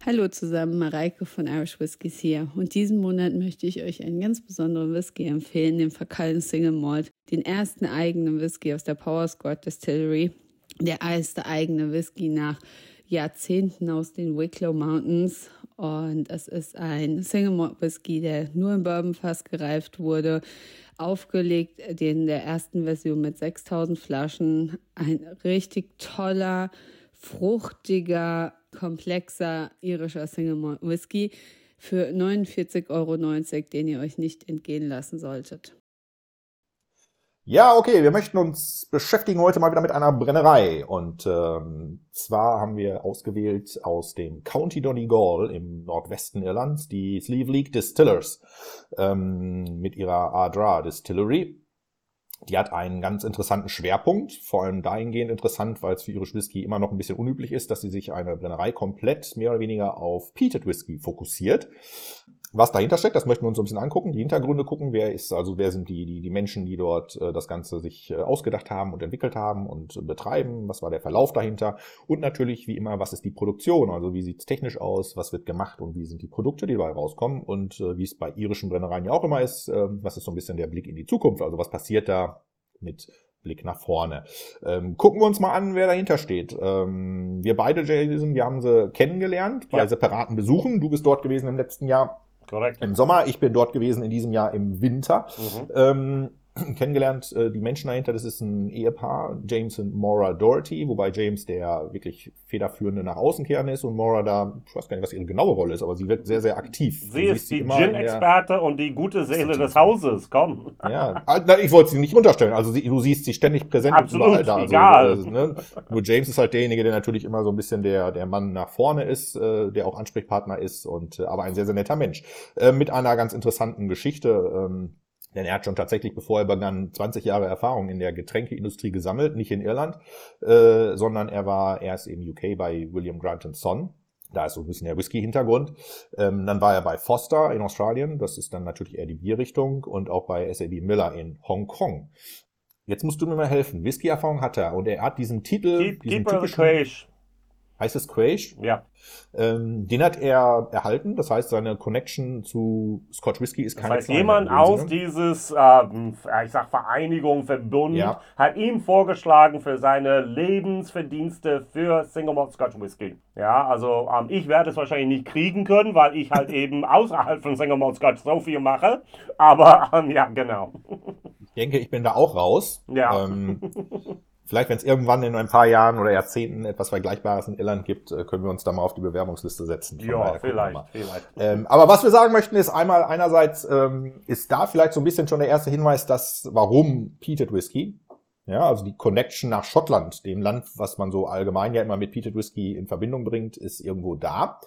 Hallo zusammen, Mareike von Irish Whiskies hier. Und diesen Monat möchte ich euch einen ganz besonderen Whisky empfehlen, den Verkalten Single Malt, den ersten eigenen Whisky aus der Power Squad Distillery, der erste eigene Whisky nach Jahrzehnten aus den Wicklow Mountains. Und es ist ein Single Malt Whisky, der nur im Bourbonfass gereift wurde, aufgelegt in der ersten Version mit 6000 Flaschen. Ein richtig toller, fruchtiger, komplexer irischer Single Malt Whisky für 49,90 Euro, den ihr euch nicht entgehen lassen solltet. Ja, okay, wir möchten uns beschäftigen heute mal wieder mit einer Brennerei. Und ähm, zwar haben wir ausgewählt aus dem County Donegal im Nordwesten Irlands die Sleeve League Distillers ähm, mit ihrer Ardra Distillery. Die hat einen ganz interessanten Schwerpunkt, vor allem dahingehend interessant, weil es für Irish Whisky immer noch ein bisschen unüblich ist, dass sie sich eine Brennerei komplett mehr oder weniger auf Peated Whisky fokussiert was dahinter steckt, das möchten wir uns so ein bisschen angucken, die Hintergründe gucken, wer ist, also wer sind die, die, die Menschen, die dort äh, das Ganze sich äh, ausgedacht haben und entwickelt haben und äh, betreiben, was war der Verlauf dahinter und natürlich wie immer, was ist die Produktion, also wie sieht's technisch aus, was wird gemacht und wie sind die Produkte, die dabei rauskommen und äh, wie es bei irischen Brennereien ja auch immer ist, äh, was ist so ein bisschen der Blick in die Zukunft, also was passiert da mit Blick nach vorne. Ähm, gucken wir uns mal an, wer dahinter steht. Ähm, wir beide, Jason, wir haben sie kennengelernt bei ja. separaten Besuchen. Du bist dort gewesen im letzten Jahr Korrekt. Im Sommer, ich bin dort gewesen in diesem Jahr im Winter. Mhm. Ähm, kennengelernt, äh, die Menschen dahinter, das ist ein Ehepaar, James und Maura Doherty, wobei James der wirklich federführende nach außen kehren ist und Maura da, ich weiß gar nicht, was ihre genaue Rolle ist, aber sie wird sehr, sehr aktiv. Sie ist die Gin-Experte und die gute Seele des Hauses, komm. Ja, ah, ich wollte sie nicht unterstellen, also sie, du siehst sie ständig präsent Absolut, überall da. Also, egal. Also, ne? Nur James ist halt derjenige, der natürlich immer so ein bisschen der, der Mann nach vorne ist, äh, der auch Ansprechpartner ist und äh, aber ein sehr, sehr netter Mensch. Äh, mit einer ganz interessanten Geschichte, ähm, denn er hat schon tatsächlich, bevor er begann, 20 Jahre Erfahrung in der Getränkeindustrie gesammelt, nicht in Irland, äh, sondern er war erst im UK bei William Grant Son. Da ist so ein bisschen der Whisky-Hintergrund. Ähm, dann war er bei Foster in Australien, das ist dann natürlich eher die Bierrichtung, und auch bei SAB Miller in Hongkong. Jetzt musst du mir mal helfen. Whisky-Erfahrung hat er und er hat diesen Titel, Keep, diesen keep typischen, heißt es Quaish? Ja. Ähm, den hat er erhalten, das heißt, seine Connection zu Scotch Whisky ist keine Das heißt, jemand aus dieses, ähm, ich sag Vereinigung, Verbund, ja. hat ihm vorgeschlagen für seine Lebensverdienste für Single Malt Scotch Whisky. Ja, also ähm, ich werde es wahrscheinlich nicht kriegen können, weil ich halt eben außerhalb von Single Malt Scotch so viel mache. Aber ähm, ja, genau. Ich denke, ich bin da auch raus. Ja. Ähm, Vielleicht, wenn es irgendwann in ein paar Jahren oder Jahrzehnten etwas Vergleichbares in Irland gibt, äh, können wir uns da mal auf die Bewerbungsliste setzen. Ja, vielleicht, vielleicht. Ähm, aber was wir sagen möchten, ist einmal einerseits ähm, ist da vielleicht so ein bisschen schon der erste Hinweis, dass warum Peated Whisky, ja, also die Connection nach Schottland, dem Land, was man so allgemein ja immer mit Peated Whisky in Verbindung bringt, ist irgendwo da.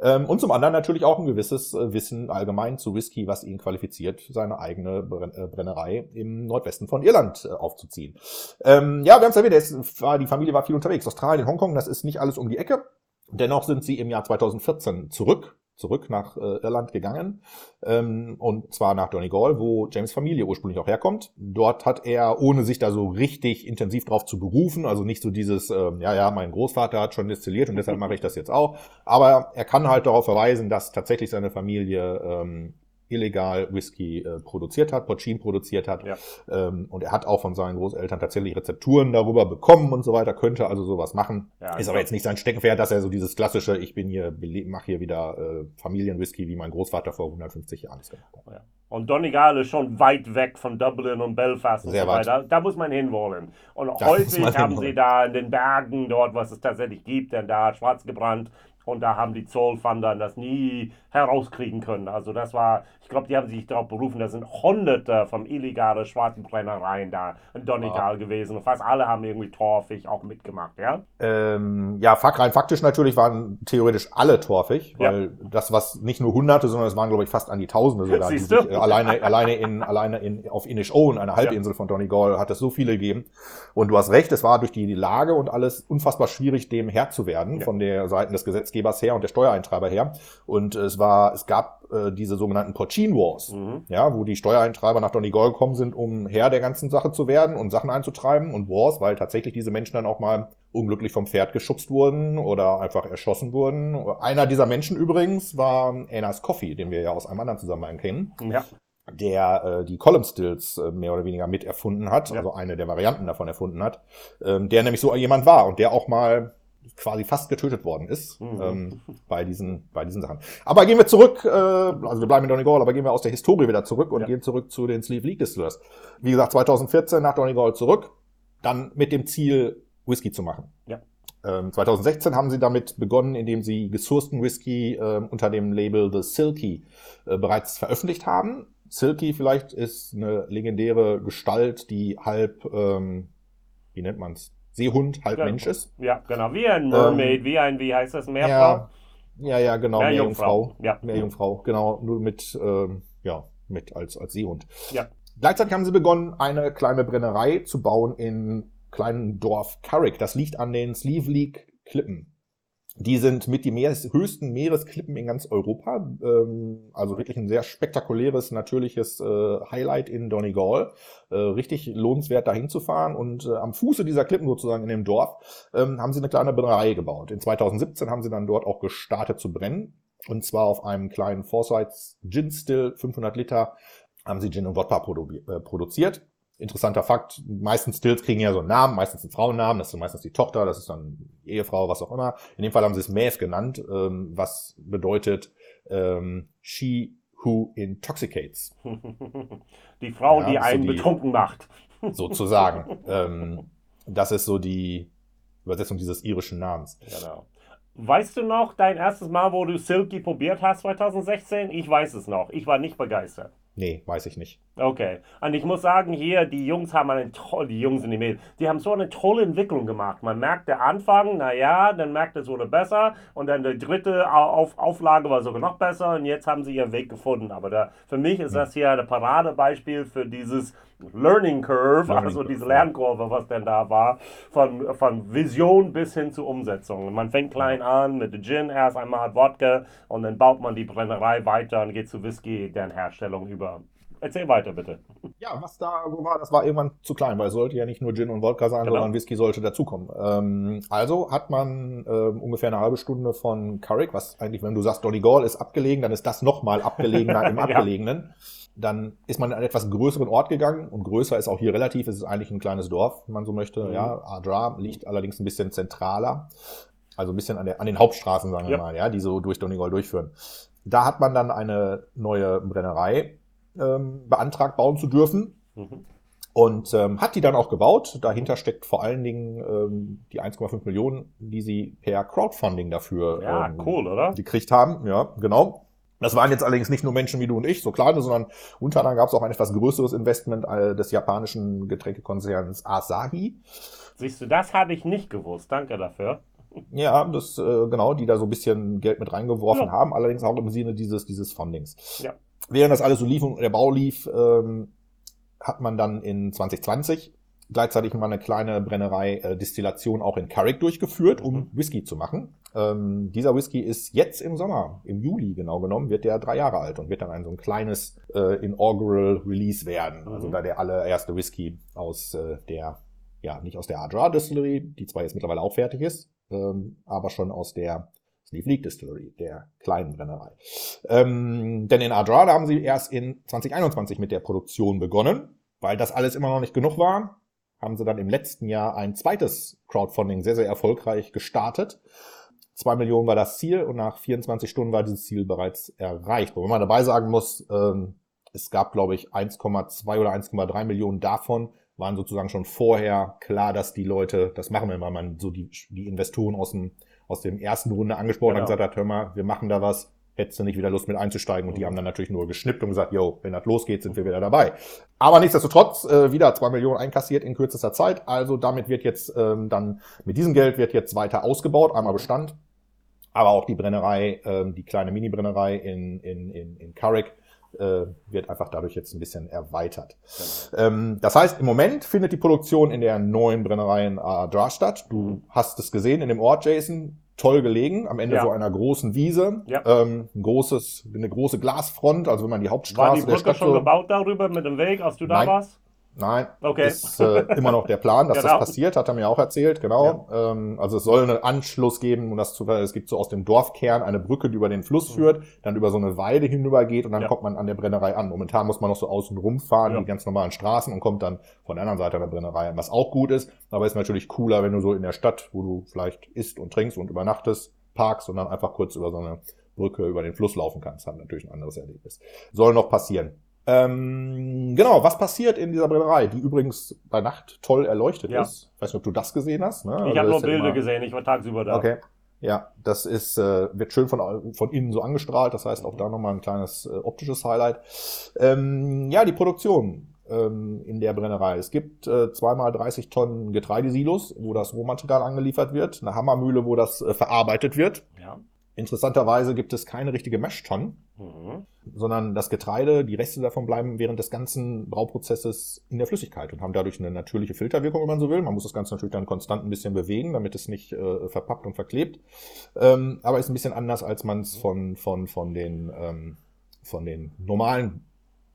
Ähm, und zum anderen natürlich auch ein gewisses äh, Wissen allgemein zu Whisky, was ihn qualifiziert, seine eigene äh, Brennerei im Nordwesten von Irland äh, aufzuziehen. Ähm, ja, wir haben es erwähnt, die Familie war viel unterwegs. Australien, Hongkong, das ist nicht alles um die Ecke. Dennoch sind sie im Jahr 2014 zurück zurück nach äh, Irland gegangen ähm, und zwar nach Donegal, wo James Familie ursprünglich auch herkommt. Dort hat er, ohne sich da so richtig intensiv drauf zu berufen, also nicht so dieses, äh, ja, ja, mein Großvater hat schon destilliert und deshalb mache ich das jetzt auch, aber er kann halt darauf verweisen, dass tatsächlich seine Familie ähm, illegal Whisky äh, produziert hat, Porcin produziert hat. Ja. Ähm, und er hat auch von seinen Großeltern tatsächlich Rezepturen darüber bekommen und so weiter, könnte also sowas machen. Ja, ist aber jetzt nicht sein Steckenpferd, dass er so dieses klassische, ich bin hier, mache hier wieder äh, Familienwhisky, wie mein Großvater vor 150 Jahren es gemacht hat. Ja. Und Donegal ist schon weit weg von Dublin und Belfast und Sehr so weiter. Da muss man hinwollen. Und da häufig haben sie da in den Bergen dort, was es tatsächlich gibt, denn da hat schwarz gebrannt und da haben die Zollfander das nie herauskriegen können. Also das war, ich glaube, die haben sich darauf berufen, da sind hunderte von illegalen schwarzen Brennereien da in Donegal ja. gewesen und fast alle haben irgendwie torfig auch mitgemacht, ja? Ähm, ja, rein faktisch natürlich waren theoretisch alle torfig, weil ja. das, was nicht nur Hunderte, sondern es waren, glaube ich, fast an die Tausende sogar. Siehst du? Sich, äh, alleine, alleine in, alleine in, auf Inishowen, einer Halbinsel ja. von Donegal, hat es so viele gegeben. Und du hast recht, es war durch die Lage und alles unfassbar schwierig, dem Herr zu werden, von der Seite des Gesetzgebers her und der Steuereintreiber her. Und es war, es gab äh, diese sogenannten Porcine Wars, mhm. ja, wo die Steuereintreiber nach Donegal gekommen sind, um Herr der ganzen Sache zu werden und Sachen einzutreiben und Wars, weil tatsächlich diese Menschen dann auch mal unglücklich vom Pferd geschubst wurden oder einfach erschossen wurden. Einer dieser Menschen übrigens war Anas Coffee, den wir ja aus einem anderen Zusammenhang kennen. Ja der äh, die Column Stills äh, mehr oder weniger mit erfunden hat, ja. also eine der Varianten davon erfunden hat, ähm, der nämlich so jemand war und der auch mal quasi fast getötet worden ist mhm. ähm, bei diesen bei diesen Sachen. Aber gehen wir zurück, äh, also wir bleiben in Donegal, aber gehen wir aus der Historie wieder zurück und ja. gehen zurück zu den Sleeve League Distillers. Wie gesagt, 2014 nach Donegal zurück, dann mit dem Ziel Whisky zu machen. Ja. Ähm, 2016 haben sie damit begonnen, indem sie gesourcten Whisky äh, unter dem Label The Silky äh, bereits veröffentlicht haben. Silky vielleicht ist eine legendäre Gestalt, die halb, ähm, wie nennt man's, Seehund, halb ja, Mensch ist. Ja, genau, wie ein Mermaid, ähm, wie ein, wie heißt das, Meerfrau? Ja, ja, genau, Meerjungfrau. Meerjungfrau. Ja. Meerjungfrau, genau, nur mit, ähm, ja, mit als, als Seehund. Ja. Gleichzeitig haben sie begonnen, eine kleine Brennerei zu bauen in kleinen Dorf Carrick. Das liegt an den Sleeve League Klippen. Die sind mit die Meeres, höchsten Meeresklippen in ganz Europa. Ähm, also wirklich ein sehr spektakuläres, natürliches äh, Highlight in Donegal. Äh, richtig lohnenswert, dahin zu fahren. Und äh, am Fuße dieser Klippen sozusagen in dem Dorf ähm, haben sie eine kleine Brennerei gebaut. In 2017 haben sie dann dort auch gestartet zu brennen. Und zwar auf einem kleinen Forsyths Gin Still, 500 Liter, haben sie Gin und Wodka produ äh, produziert interessanter Fakt, meistens Stills kriegen ja so einen Namen, meistens einen Frauennamen, das ist meistens die Tochter, das ist dann Ehefrau, was auch immer. In dem Fall haben sie es Maeve genannt, ähm, was bedeutet ähm, She who intoxicates. Die Frau, ja, die einen so die, betrunken macht. Sozusagen. ähm, das ist so die Übersetzung dieses irischen Namens. Genau. Weißt du noch dein erstes Mal, wo du Silky probiert hast 2016? Ich weiß es noch. Ich war nicht begeistert. Nee, weiß ich nicht. Okay. Und ich muss sagen, hier, die Jungs haben eine tolle, die Jungs in die Mädels, die haben so eine tolle Entwicklung gemacht. Man merkt der Anfang, naja, dann merkt es wurde besser und dann die dritte Auf Auflage war sogar noch besser und jetzt haben sie ihren Weg gefunden. Aber da, für mich ist das hier ein Paradebeispiel für dieses Learning Curve, Learning also diese Lernkurve, was denn da war, von, von Vision bis hin zur Umsetzung. Man fängt klein an mit Gin, erst einmal Wodka und dann baut man die Brennerei weiter und geht zu Whisky, deren Herstellung über. Erzähl weiter, bitte. Ja, was da so war, das war irgendwann zu klein, weil es sollte ja nicht nur Gin und Wodka sein, genau. sondern Whisky sollte dazukommen. Ähm, also hat man ähm, ungefähr eine halbe Stunde von Carrick, was eigentlich, wenn du sagst, Donegal ist abgelegen, dann ist das nochmal abgelegener im Abgelegenen. ja. Dann ist man an einen etwas größeren Ort gegangen und größer ist auch hier relativ. Es ist eigentlich ein kleines Dorf, wenn man so möchte. Mhm. Ja, Adra liegt allerdings ein bisschen zentraler. Also ein bisschen an, der, an den Hauptstraßen, sagen wir ja. mal, ja, die so durch Donegal durchführen. Da hat man dann eine neue Brennerei ähm, beantragt, bauen zu dürfen. Mhm. Und ähm, hat die dann auch gebaut. Dahinter steckt vor allen Dingen ähm, die 1,5 Millionen, die sie per Crowdfunding dafür ja, ähm, cool, oder? gekriegt haben. Ja, genau. Das waren jetzt allerdings nicht nur Menschen wie du und ich, so kleine, sondern unter anderem gab es auch ein etwas größeres Investment äh, des japanischen Getränkekonzerns Asahi. Siehst du, das habe ich nicht gewusst. Danke dafür. Ja, das äh, genau, die da so ein bisschen Geld mit reingeworfen ja. haben, allerdings auch im Sinne dieses dieses Fundings. Ja. Während das alles so lief und der Bau lief, ähm, hat man dann in 2020 gleichzeitig mal eine kleine Brennerei äh, Distillation auch in Carrick durchgeführt, um mhm. Whisky zu machen. Ähm, dieser Whisky ist jetzt im Sommer, im Juli genau genommen, wird der drei Jahre alt und wird dann ein so ein kleines äh, inaugural Release werden. Mhm. Also da der allererste Whisky aus äh, der, ja, nicht aus der Adra Distillery, die zwar jetzt mittlerweile auch fertig ist, ähm, aber schon aus der Sleeve League Distillery, der kleinen Brennerei. Ähm, denn in Adra, da haben sie erst in 2021 mit der Produktion begonnen. Weil das alles immer noch nicht genug war, haben sie dann im letzten Jahr ein zweites Crowdfunding sehr, sehr erfolgreich gestartet. Zwei Millionen war das Ziel und nach 24 Stunden war dieses Ziel bereits erreicht. Wobei man dabei sagen muss, ähm, es gab, glaube ich, 1,2 oder 1,3 Millionen davon waren sozusagen schon vorher klar, dass die Leute das machen, wenn man so die, die Investoren aus dem, aus dem ersten Runde angesprochen genau. und gesagt hat, hör mal, wir machen da was, hättest du nicht wieder Lust mit einzusteigen. Und die haben dann natürlich nur geschnippt und gesagt, yo, wenn das losgeht, sind wir wieder dabei. Aber nichtsdestotrotz äh, wieder zwei Millionen einkassiert in kürzester Zeit. Also damit wird jetzt ähm, dann, mit diesem Geld wird jetzt weiter ausgebaut, einmal Bestand, aber auch die Brennerei, ähm, die kleine Mini-Brennerei in, in, in, in Carrick, äh, wird einfach dadurch jetzt ein bisschen erweitert. Ähm, das heißt, im Moment findet die Produktion in der neuen Brennerei in Adra statt. Du hast es gesehen in dem Ort, Jason toll gelegen, am Ende ja. so einer großen Wiese, ja. ähm, ein großes, eine große Glasfront, also wenn man die Hauptstraße War die Brücke schon so, gebaut darüber mit dem Weg, als du da Nein. warst? Nein, okay. ist äh, immer noch der Plan, dass genau. das passiert, hat er mir auch erzählt, genau. Ja. Ähm, also es soll einen Anschluss geben, um das zu es gibt so aus dem Dorfkern eine Brücke, die über den Fluss mhm. führt, dann über so eine Weide hinüber geht und dann ja. kommt man an der Brennerei an. Momentan muss man noch so außen rumfahren, ja. die ganz normalen Straßen und kommt dann von der anderen Seite an der Brennerei an, was auch gut ist, aber ist natürlich cooler, wenn du so in der Stadt, wo du vielleicht isst und trinkst und übernachtest, parkst und dann einfach kurz über so eine Brücke über den Fluss laufen kannst. Hat natürlich ein anderes Erlebnis. Soll noch passieren. Ähm, genau, was passiert in dieser Brennerei, die übrigens bei Nacht toll erleuchtet ja. ist. Ich weiß nicht, ob du das gesehen hast. Ne? Ich habe also nur Bilder ja gesehen, ich war tagsüber da. Okay. Ja, das ist, äh, wird schön von, von innen so angestrahlt. Das heißt auch da nochmal ein kleines äh, optisches Highlight. Ähm, ja, die Produktion ähm, in der Brennerei. Es gibt äh, zweimal 30 Tonnen Getreidesilos, wo das Rohmaterial angeliefert wird. Eine Hammermühle, wo das äh, verarbeitet wird. Ja. Interessanterweise gibt es keine richtige Meshtonne, mhm. sondern das Getreide, die Reste davon bleiben während des ganzen Brauprozesses in der Flüssigkeit und haben dadurch eine natürliche Filterwirkung, wenn man so will. Man muss das Ganze natürlich dann konstant ein bisschen bewegen, damit es nicht äh, verpappt und verklebt. Ähm, aber ist ein bisschen anders, als man es von, von, von den, ähm, von den normalen,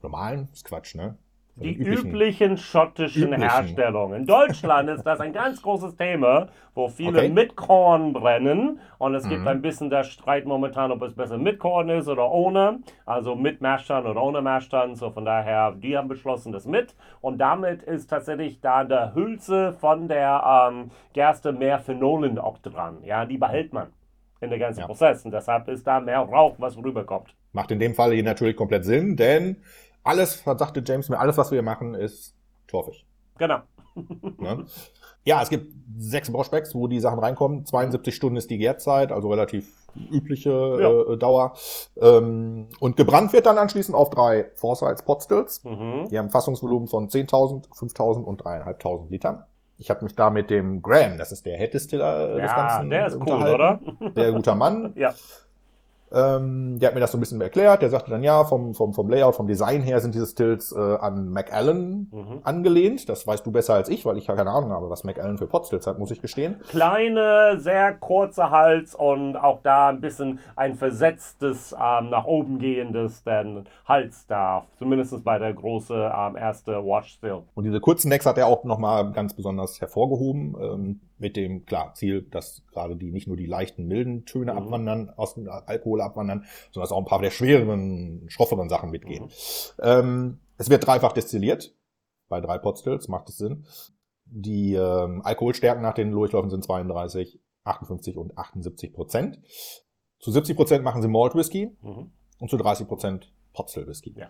normalen, ist Quatsch, ne? Die üblichen, üblichen schottischen üblichen. Herstellungen. In Deutschland ist das ein ganz großes Thema, wo viele okay. mit Korn brennen. Und es mhm. gibt ein bisschen der Streit momentan, ob es besser mit Korn ist oder ohne. Also mit Mashtan oder ohne Mashtan. So von daher, die haben beschlossen, das mit. Und damit ist tatsächlich da der Hülse von der ähm, Gerste mehr Phenolen auch dran. Ja, die behält man in der ganzen ja. Prozess. Und deshalb ist da mehr Rauch, was rüberkommt. Macht in dem Fall hier natürlich komplett Sinn, denn alles, sagte James mir, alles, was wir machen, ist torfig. Genau. Ne? Ja, es gibt sechs Bauspecks, wo die Sachen reinkommen. 72 Stunden ist die Gärzeit, also relativ übliche ja. äh, Dauer. Ähm, und gebrannt wird dann anschließend auf drei Foresights Potstills. Mhm. Die haben Fassungsvolumen von 10.000, 5.000 und 3.500 Litern. Ich habe mich da mit dem Graham, das ist der Head Distiller äh, ja, des Ganzen, der ist cool, oder? Der guter Mann. ja. Ähm, der hat mir das so ein bisschen erklärt. Der sagte dann, ja, vom, vom, vom Layout, vom Design her sind diese Stills äh, an McAllen mhm. angelehnt. Das weißt du besser als ich, weil ich ja keine Ahnung habe, was McAllen für Potstills hat, muss ich gestehen. Kleine, sehr kurze Hals und auch da ein bisschen ein versetztes, ähm, nach oben gehendes denn Hals da. Zumindest bei der große ähm, erste Watch Still. Und diese kurzen Necks hat er auch nochmal ganz besonders hervorgehoben. Ähm, mit dem, klar, Ziel, dass gerade die nicht nur die leichten, milden Töne mhm. abwandern, aus dem Alkohol abwandern, sondern dass auch ein paar der schwereren, schrofferen Sachen mitgehen. Mhm. Ähm, es wird dreifach destilliert. Bei drei Potstills macht es Sinn. Die ähm, Alkoholstärken nach den Durchläufen sind 32, 58 und 78 Prozent. Zu 70 Prozent machen sie Malt Whisky mhm. und zu 30 Prozent Potstill Whisky. Ja.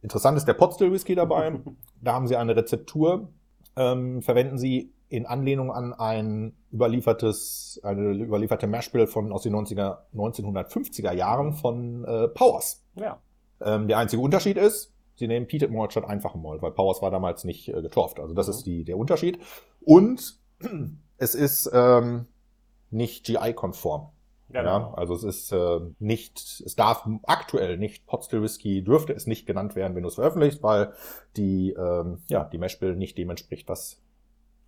Interessant ist der Potstill Whisky dabei. da haben sie eine Rezeptur, ähm, verwenden sie in Anlehnung an ein überliefertes, eine überlieferte Mashbill von aus den 90er, 1950er Jahren von äh, Powers. Ja. Ähm, der einzige Unterschied ist, sie nehmen Peated Malt statt einfachen Malt, weil Powers war damals nicht äh, getorft. Also das mhm. ist die, der Unterschied. Und es ist ähm, nicht GI-konform. Genau. Ja, also es ist äh, nicht, es darf aktuell nicht Potstill Whisky, dürfte es nicht genannt werden, wenn du es veröffentlicht, weil die, ähm, ja, die Mashbill nicht dem entspricht, was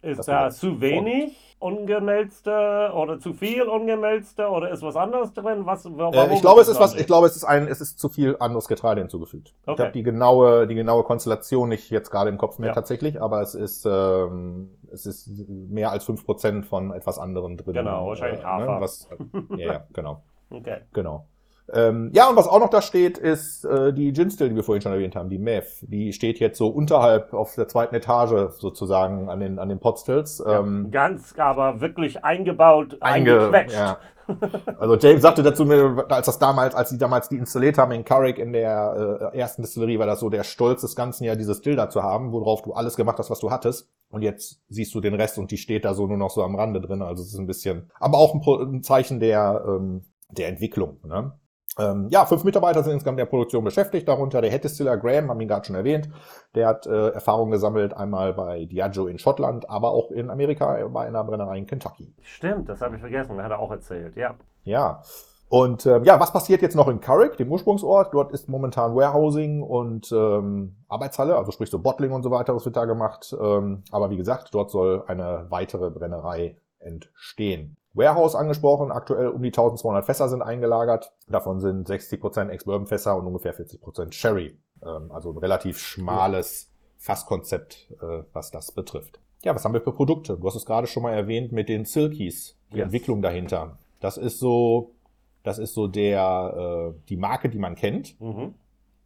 ist da zu wenig ungemelzte oder zu viel ungemelzte oder ist was anderes drin? Was, äh, ich glaube, es ist was, ich glaube, es ist ein, es ist zu viel anderes Getreide hinzugefügt. Okay. Ich habe die genaue, die genaue Konstellation nicht jetzt gerade im Kopf mehr ja. tatsächlich, aber es ist, ähm, es ist mehr als fünf Prozent von etwas anderem drin. Genau, wahrscheinlich äh, Hafer. Ne, was, ja, ja, genau. Okay. Genau. Ähm, ja, und was auch noch da steht, ist äh, die Gin-Still, die wir vorhin schon erwähnt haben, die MEF. Die steht jetzt so unterhalb auf der zweiten Etage sozusagen an den, an den Potstills. Ähm, ja, ganz, aber wirklich eingebaut, einge eingequetscht. Ja. Also James sagte dazu mir, als das damals, als sie damals die installiert haben in Carrick in der äh, ersten Distillerie, war das so der Stolz des Ganzen ja, dieses Still da zu haben, worauf du alles gemacht hast, was du hattest. Und jetzt siehst du den Rest und die steht da so nur noch so am Rande drin. Also es ist ein bisschen, aber auch ein, ein Zeichen der, ähm, der Entwicklung. Ne? Ähm, ja, fünf Mitarbeiter sind insgesamt in der Produktion beschäftigt, darunter der Hettestiller Graham, haben ihn gerade schon erwähnt. Der hat äh, Erfahrung gesammelt, einmal bei Diageo in Schottland, aber auch in Amerika bei einer Brennerei in Kentucky. Stimmt, das habe ich vergessen, hat er auch erzählt, ja. Ja. Und ähm, ja, was passiert jetzt noch in Carrick, dem Ursprungsort? Dort ist momentan Warehousing und ähm, Arbeitshalle, also sprich so Bottling und so weiter, was wird da gemacht. Ähm, aber wie gesagt, dort soll eine weitere Brennerei entstehen. Warehouse angesprochen. Aktuell um die 1200 Fässer sind eingelagert. Davon sind 60% Ex-Bourbon-Fässer und ungefähr 40% Sherry. Ähm, also ein relativ schmales Fasskonzept, äh, was das betrifft. Ja, was haben wir für Produkte? Du hast es gerade schon mal erwähnt mit den Silkies, die yes. Entwicklung dahinter. Das ist so, das ist so der, äh, die Marke, die man kennt. Mhm.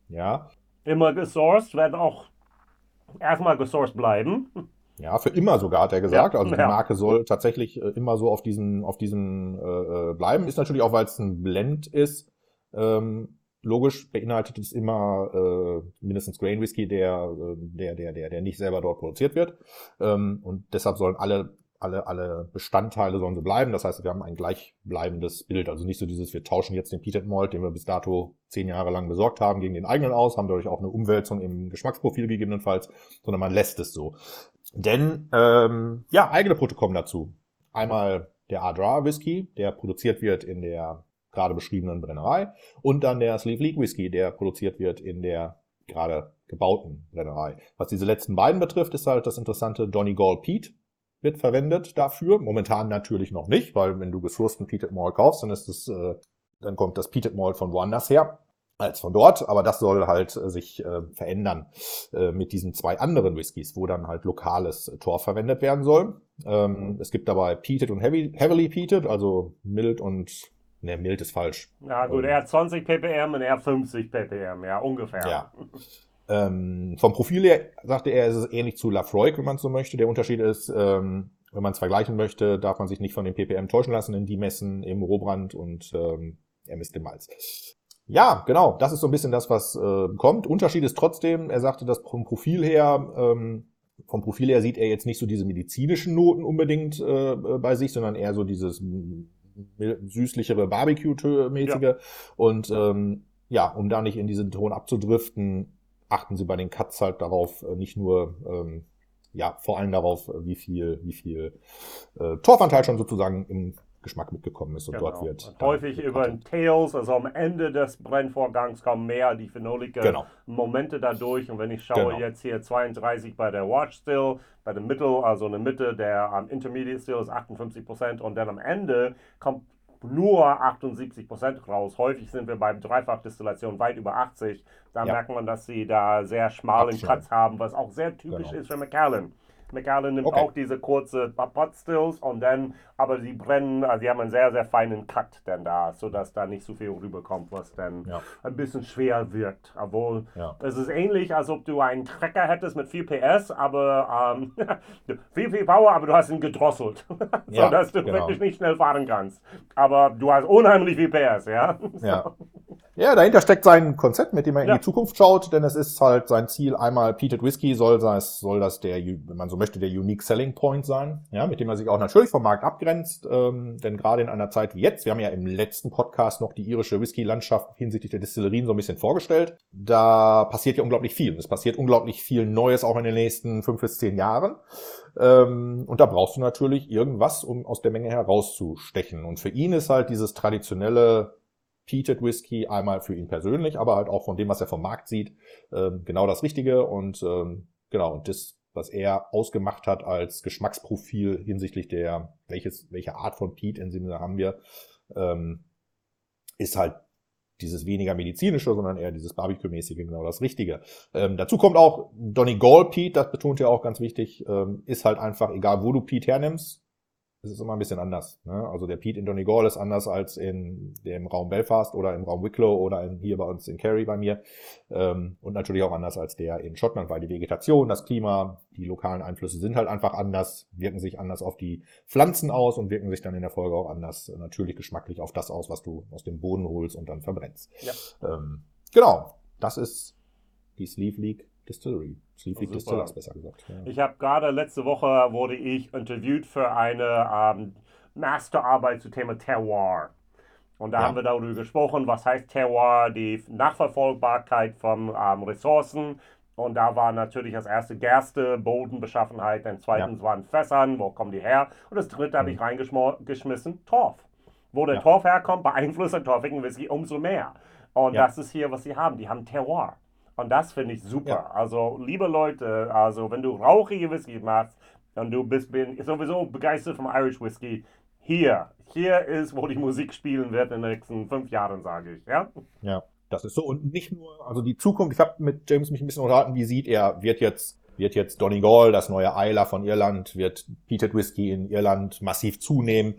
Ja. Immer gesourced, werden auch erstmal gesourced bleiben. Ja, für immer sogar, hat er gesagt. Ja, also die ja. Marke soll tatsächlich äh, immer so auf diesen, auf diesen äh, äh bleiben. Ist natürlich auch, weil es ein Blend ist. Ähm, logisch beinhaltet es immer äh, mindestens Grain Whisky, der, äh, der, der, der, der nicht selber dort produziert wird. Ähm, und deshalb sollen alle alle, alle Bestandteile sollen so bleiben. Das heißt, wir haben ein gleichbleibendes Bild. Also nicht so dieses, wir tauschen jetzt den Peated Malt, den wir bis dato zehn Jahre lang besorgt haben, gegen den eigenen aus, haben dadurch auch eine Umwälzung im Geschmacksprofil gegebenenfalls, sondern man lässt es so. Denn, ähm, ja, eigene Produkte kommen dazu. Einmal der Adra Whisky, der produziert wird in der gerade beschriebenen Brennerei und dann der Sleeve League Whisky, der produziert wird in der gerade gebauten Brennerei. Was diese letzten beiden betrifft, ist halt das interessante Donny Gall Pete wird verwendet dafür. Momentan natürlich noch nicht, weil wenn du gesourcten Peated Malt kaufst, dann ist es, äh, dann kommt das Peated Malt von woanders her als von dort, aber das soll halt äh, sich äh, verändern äh, mit diesen zwei anderen Whiskys, wo dann halt lokales Tor verwendet werden soll. Ähm, es gibt dabei Peated und Heavy, Heavily Peated, also mild und Ne, mild ist falsch. Ja gut, er hat 20 ppm und er hat 50 ppm, ja, ungefähr. Ja. Ähm, vom Profil her, sagte er, ist es ähnlich zu Lafroig, wenn man so möchte. Der Unterschied ist, ähm, wenn man es vergleichen möchte, darf man sich nicht von den ppm täuschen lassen, in die messen im Rohbrand und ähm, er misst im Malz. Ja, genau, das ist so ein bisschen das, was äh, kommt. Unterschied ist trotzdem, er sagte, dass vom Profil her, ähm, vom Profil her sieht er jetzt nicht so diese medizinischen Noten unbedingt äh, bei sich, sondern eher so dieses süßlichere Barbecue-mäßige. Ja. Und ähm, ja, um da nicht in diesen Ton abzudriften, achten Sie bei den Cuts halt darauf, äh, nicht nur, ähm, ja, vor allem darauf, äh, wie viel, wie viel äh, Torfanteil schon sozusagen im Geschmack mitgekommen ist und genau. dort wird. Und häufig über den Tails, also am Ende des Brennvorgangs kommen mehr die phenolische genau. Momente dadurch. Und wenn ich schaue genau. jetzt hier 32 bei der Watch Still, bei der Mittel, also eine Mitte der um, Intermediate Still ist 58 Prozent und dann am Ende kommt nur 78 Prozent raus. Häufig sind wir beim Dreifachdestillation weit über 80. Da ja. merkt man, dass sie da sehr schmalen Cuts haben, was auch sehr typisch genau. ist für McAllen. McAllen nimmt okay. auch diese kurze Pot Stills und dann, aber sie brennen, also sie haben einen sehr, sehr feinen Cut dann da, sodass da nicht so viel rüberkommt, was dann ja. ein bisschen schwer wirkt. Obwohl, ja. es ist ähnlich, als ob du einen Trecker hättest mit viel PS, aber ähm, viel, viel Power, aber du hast ihn gedrosselt, ja, sodass du genau. wirklich nicht schnell fahren kannst. Aber du hast unheimlich viel PS, ja. ja. Ja, dahinter steckt sein Konzept, mit dem er in die Zukunft schaut, denn es ist halt sein Ziel, einmal Peated Whisky soll das, soll das der, wenn man so möchte, der Unique Selling Point sein, ja, mit dem er sich auch natürlich vom Markt abgrenzt. Ähm, denn gerade in einer Zeit wie jetzt, wir haben ja im letzten Podcast noch die irische Whisky-Landschaft hinsichtlich der Destillerien so ein bisschen vorgestellt. Da passiert ja unglaublich viel. Es passiert unglaublich viel Neues auch in den nächsten fünf bis zehn Jahren. Ähm, und da brauchst du natürlich irgendwas, um aus der Menge herauszustechen. Und für ihn ist halt dieses traditionelle Peated Whisky einmal für ihn persönlich, aber halt auch von dem, was er vom Markt sieht, ähm, genau das Richtige. Und ähm, genau, und das was er ausgemacht hat als Geschmacksprofil hinsichtlich der, welches, welche Art von Peat in Sinne haben wir, ähm, ist halt dieses weniger medizinische, sondern eher dieses Barbecue-mäßige, genau das Richtige. Ähm, dazu kommt auch Donny Gall Pete, das betont er auch ganz wichtig, ähm, ist halt einfach, egal wo du Pete hernimmst, es ist immer ein bisschen anders. Ne? Also der Pete in Donegal ist anders als in dem Raum Belfast oder im Raum Wicklow oder in, hier bei uns in Kerry bei mir. Ähm, und natürlich auch anders als der in Schottland, weil die Vegetation, das Klima, die lokalen Einflüsse sind halt einfach anders, wirken sich anders auf die Pflanzen aus und wirken sich dann in der Folge auch anders natürlich geschmacklich auf das aus, was du aus dem Boden holst und dann verbrennst. Ja. Ähm, genau, das ist die Sleeve League Distillery. Sleaford Distillers, besser gesagt. Ja. Ich habe gerade letzte Woche wurde ich interviewt für eine ähm, Masterarbeit zum Thema Terroir. Und da ja. haben wir darüber gesprochen, was heißt Terroir, die Nachverfolgbarkeit von ähm, Ressourcen. Und da war natürlich das erste Gerste, Bodenbeschaffenheit, dann zweitens ja. waren Fässern, wo kommen die her? Und das dritte mhm. habe ich reingeschmissen, Torf. Wo der. Torf herkommt, beeinflusst der torfigen Whisky umso mehr. Und das ist hier, was sie haben. Die haben Terroir. Und das finde ich super. Ja. Also, liebe Leute, also wenn du rauchige Whisky machst und du bist bin sowieso begeistert vom Irish Whisky, hier, hier ist, wo die Musik spielen wird in den nächsten fünf Jahren, sage ich. Ja. Ja, das ist so. Und nicht nur, also die Zukunft, ich habe mit James mich ein bisschen unterhalten, wie sieht er, wird jetzt wird jetzt Donegal, das neue Eiler von Irland, wird Peated Whisky in Irland massiv zunehmen.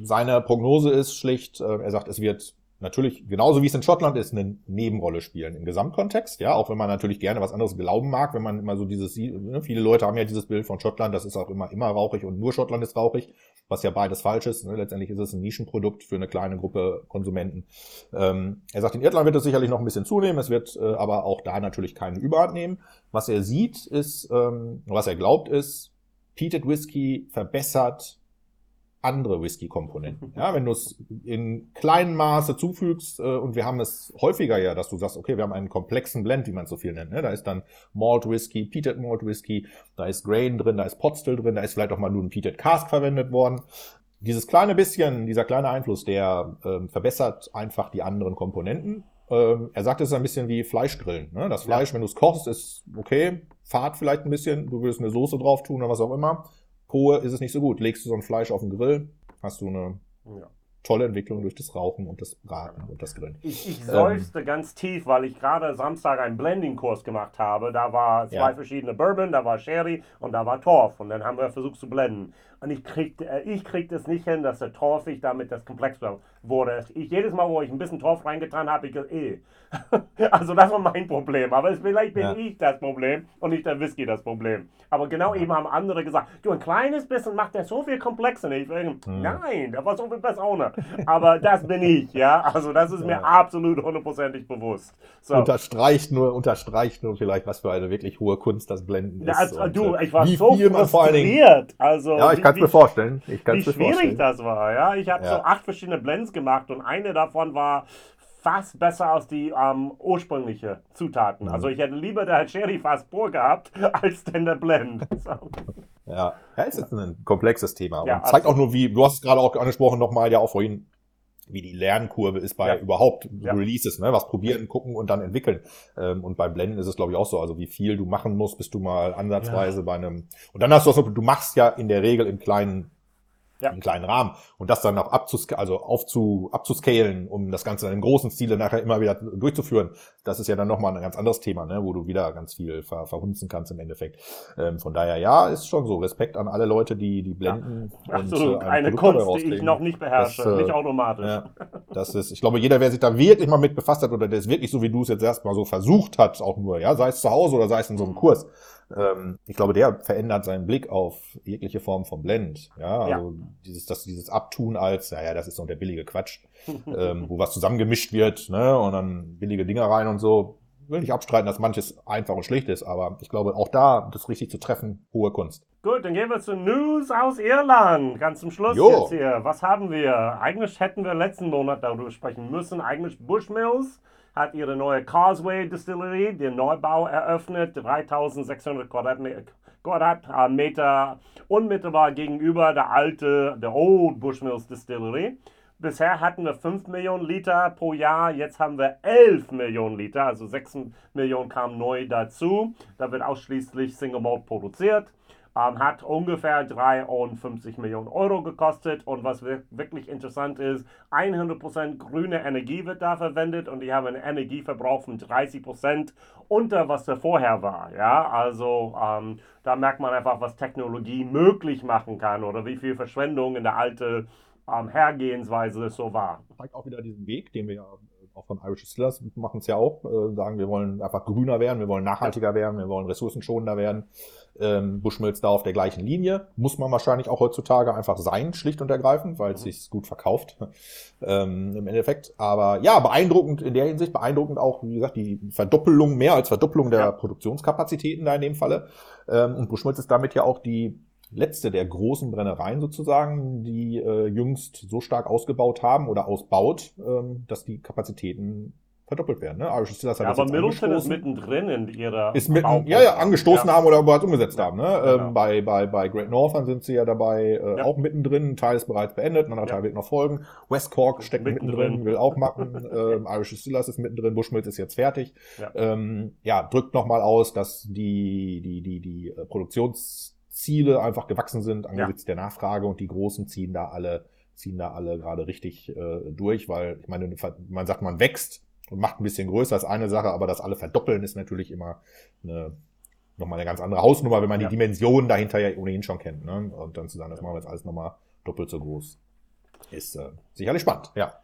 Seine Prognose ist schlicht, äh, er sagt, es wird natürlich, genauso wie es in Schottland ist, eine Nebenrolle spielen im Gesamtkontext. Ja, auch wenn man natürlich gerne was anderes glauben mag, wenn man immer so dieses, ne, viele Leute haben ja dieses Bild von Schottland, das ist auch immer, immer rauchig und nur Schottland ist rauchig, was ja beides falsch ist. Ne? Letztendlich ist es ein Nischenprodukt für eine kleine Gruppe Konsumenten. Ähm, er sagt, in Irland wird es sicherlich noch ein bisschen zunehmen, es wird äh, aber auch da natürlich keine Überhand nehmen. Was er sieht ist, ähm, was er glaubt ist, Peated Whisky verbessert andere Whisky-Komponenten. Ja, wenn du es in kleinem Maße zufügst, äh, und wir haben es häufiger ja, dass du sagst, okay, wir haben einen komplexen Blend, wie man es so viel nennt. Ne? Da ist dann Malt Whisky, Peated Malt Whisky, da ist Grain drin, da ist Potstill drin, da ist vielleicht auch mal nur ein Peated Cask verwendet worden. Dieses kleine bisschen, dieser kleine Einfluss, der ähm, verbessert einfach die anderen Komponenten. Ähm, er sagt, es ist ein bisschen wie Fleischgrillen. Ne? Das Fleisch, ja. wenn du es kochst, ist okay, fahrt vielleicht ein bisschen, du willst eine Soße drauf tun oder was auch immer Hohe ist es nicht so gut. Legst du so ein Fleisch auf den Grill, hast du eine ja. tolle Entwicklung durch das Rauchen und das Braten und das Grillen. Ich, ich seufzte ähm, ganz tief, weil ich gerade Samstag einen Blending-Kurs gemacht habe. Da war zwei ja. verschiedene Bourbon, da war Sherry und da war Torf. Und dann haben wir versucht zu blenden. Und ich krieg, äh, ich krieg das nicht hin, dass der Torfig damit das komplex wurde. Ich, jedes Mal, wo ich ein bisschen Torf reingetan habe, ich eh. also das war mein Problem. Aber vielleicht bin ja. ich das Problem und nicht der Whisky das Problem. Aber genau eben haben andere gesagt, du, ein kleines bisschen macht der so viel komplexer. Ich denke, hm. nein, der war so viel besser ohne. Aber das bin ich, ja. Also das ist ja. mir absolut hundertprozentig bewusst. So. Unterstreicht nur, unterstreicht nur vielleicht, was für eine wirklich hohe Kunst das Blenden ist. Also, du, äh, ich war so frustriert. Also, ja, ich kann kann es mir vorstellen. Ich wie schwierig das war. Ja, ich habe ja. so acht verschiedene Blends gemacht und eine davon war fast besser als die ähm, ursprüngliche Zutaten. Mhm. Also ich hätte lieber der Sherry fast pur gehabt, als denn der Blend. So. Ja. ja, es ist ein komplexes Thema. Ja, und zeigt auch nur, wie, du hast es gerade auch angesprochen, nochmal ja auch vorhin, wie die Lernkurve ist bei ja. überhaupt ja. Releases, ne? was probieren, gucken und dann entwickeln. Ähm, und beim Blenden ist es, glaube ich, auch so. Also wie viel du machen musst, bis du mal ansatzweise ja. bei einem. Und dann hast du auch so, du machst ja in der Regel in kleinen ja. einen kleinen Rahmen. Und das dann auch abzus also aufzu abzuscalen, um das Ganze in einem großen Stile nachher immer wieder durchzuführen, das ist ja dann nochmal ein ganz anderes Thema, ne, wo du wieder ganz viel ver verhunzen kannst im Endeffekt. Ähm, von daher, ja, ist schon so. Respekt an alle Leute, die, die blenden. Ja. Absolut. Und, äh, eine Kunst, die ich noch nicht beherrsche, das, äh, nicht automatisch. Ja, das ist, ich glaube, jeder, wer sich da wirklich mal mit befasst hat oder der es wirklich so wie du es jetzt erstmal so versucht hat, auch nur, ja, sei es zu Hause oder sei es in so einem Kurs, ähm, ich glaube, der verändert seinen Blick auf jegliche Form von Blend. Ja, also ja. dieses, das, dieses Abtun als, ja, ja, das ist so der billige Quatsch, ähm, wo was zusammengemischt wird, ne, und dann billige Dinger rein und so. Will nicht abstreiten, dass manches einfach und schlicht ist, aber ich glaube, auch da, das richtig zu treffen, hohe Kunst. Gut, dann gehen wir zu News aus Irland. Ganz zum Schluss jo. jetzt hier. Was haben wir? Eigentlich hätten wir letzten Monat darüber sprechen müssen. Eigentlich Bushmills hat ihre neue Causeway Distillery, den Neubau eröffnet, 3600 Quadratmeter unmittelbar gegenüber der alte, der Old Bushmills Distillery. Bisher hatten wir 5 Millionen Liter pro Jahr, jetzt haben wir 11 Millionen Liter, also 6 Millionen kamen neu dazu. Da wird ausschließlich Single Malt produziert ähm, hat ungefähr 53 Millionen Euro gekostet. Und was wirklich interessant ist, 100% grüne Energie wird da verwendet und die haben einen Energieverbrauch von 30% unter was der vorher war. Ja, also ähm, da merkt man einfach, was Technologie möglich machen kann oder wie viel Verschwendung in der alten ähm, Hergehensweise so war. Zeigt auch wieder diesen Weg, den wir ja auch von Irish Distillers machen es ja auch, äh, sagen, wir wollen einfach grüner werden, wir wollen nachhaltiger werden, wir wollen ressourcenschonender werden. Ähm, Bushmills da auf der gleichen Linie. Muss man wahrscheinlich auch heutzutage einfach sein, schlicht und ergreifend, weil es mhm. sich gut verkauft ähm, im Endeffekt. Aber ja, beeindruckend in der Hinsicht, beeindruckend auch, wie gesagt, die Verdoppelung, mehr als Verdoppelung der ja. Produktionskapazitäten da in dem Falle. Ähm, und Bushmills ist damit ja auch die letzte der großen Brennereien sozusagen, die äh, jüngst so stark ausgebaut haben oder ausbaut, ähm, dass die Kapazitäten verdoppelt werden. Ne? Irish Distillers ja, aber Middleton ist mittendrin in ihrer ist mitten, ja, ja, angestoßen ja. haben oder bereits umgesetzt haben. Ne? Genau. Ähm, bei, bei, bei Great Northern sind sie ja dabei äh, ja. auch mittendrin. Ein Teil ist bereits beendet, ein anderer Teil wird noch folgen. West Cork steckt mittendrin, mittendrin will auch machen. ähm, Irish Distillers ist mittendrin, Bushmills ist jetzt fertig. Ja, ähm, ja drückt nochmal aus, dass die, die, die, die äh, Produktionsziele einfach gewachsen sind angesichts der Nachfrage und die Großen ziehen da alle ziehen da alle gerade richtig äh, durch, weil ich meine, man sagt, man wächst, macht ein bisschen größer, ist eine Sache, aber das alle verdoppeln ist natürlich immer eine, nochmal eine ganz andere Hausnummer, wenn man ja. die Dimensionen dahinter ja ohnehin schon kennt. Ne? Und dann zu sagen, das machen wir jetzt alles nochmal doppelt so groß. Ist äh, sicherlich spannend, ja.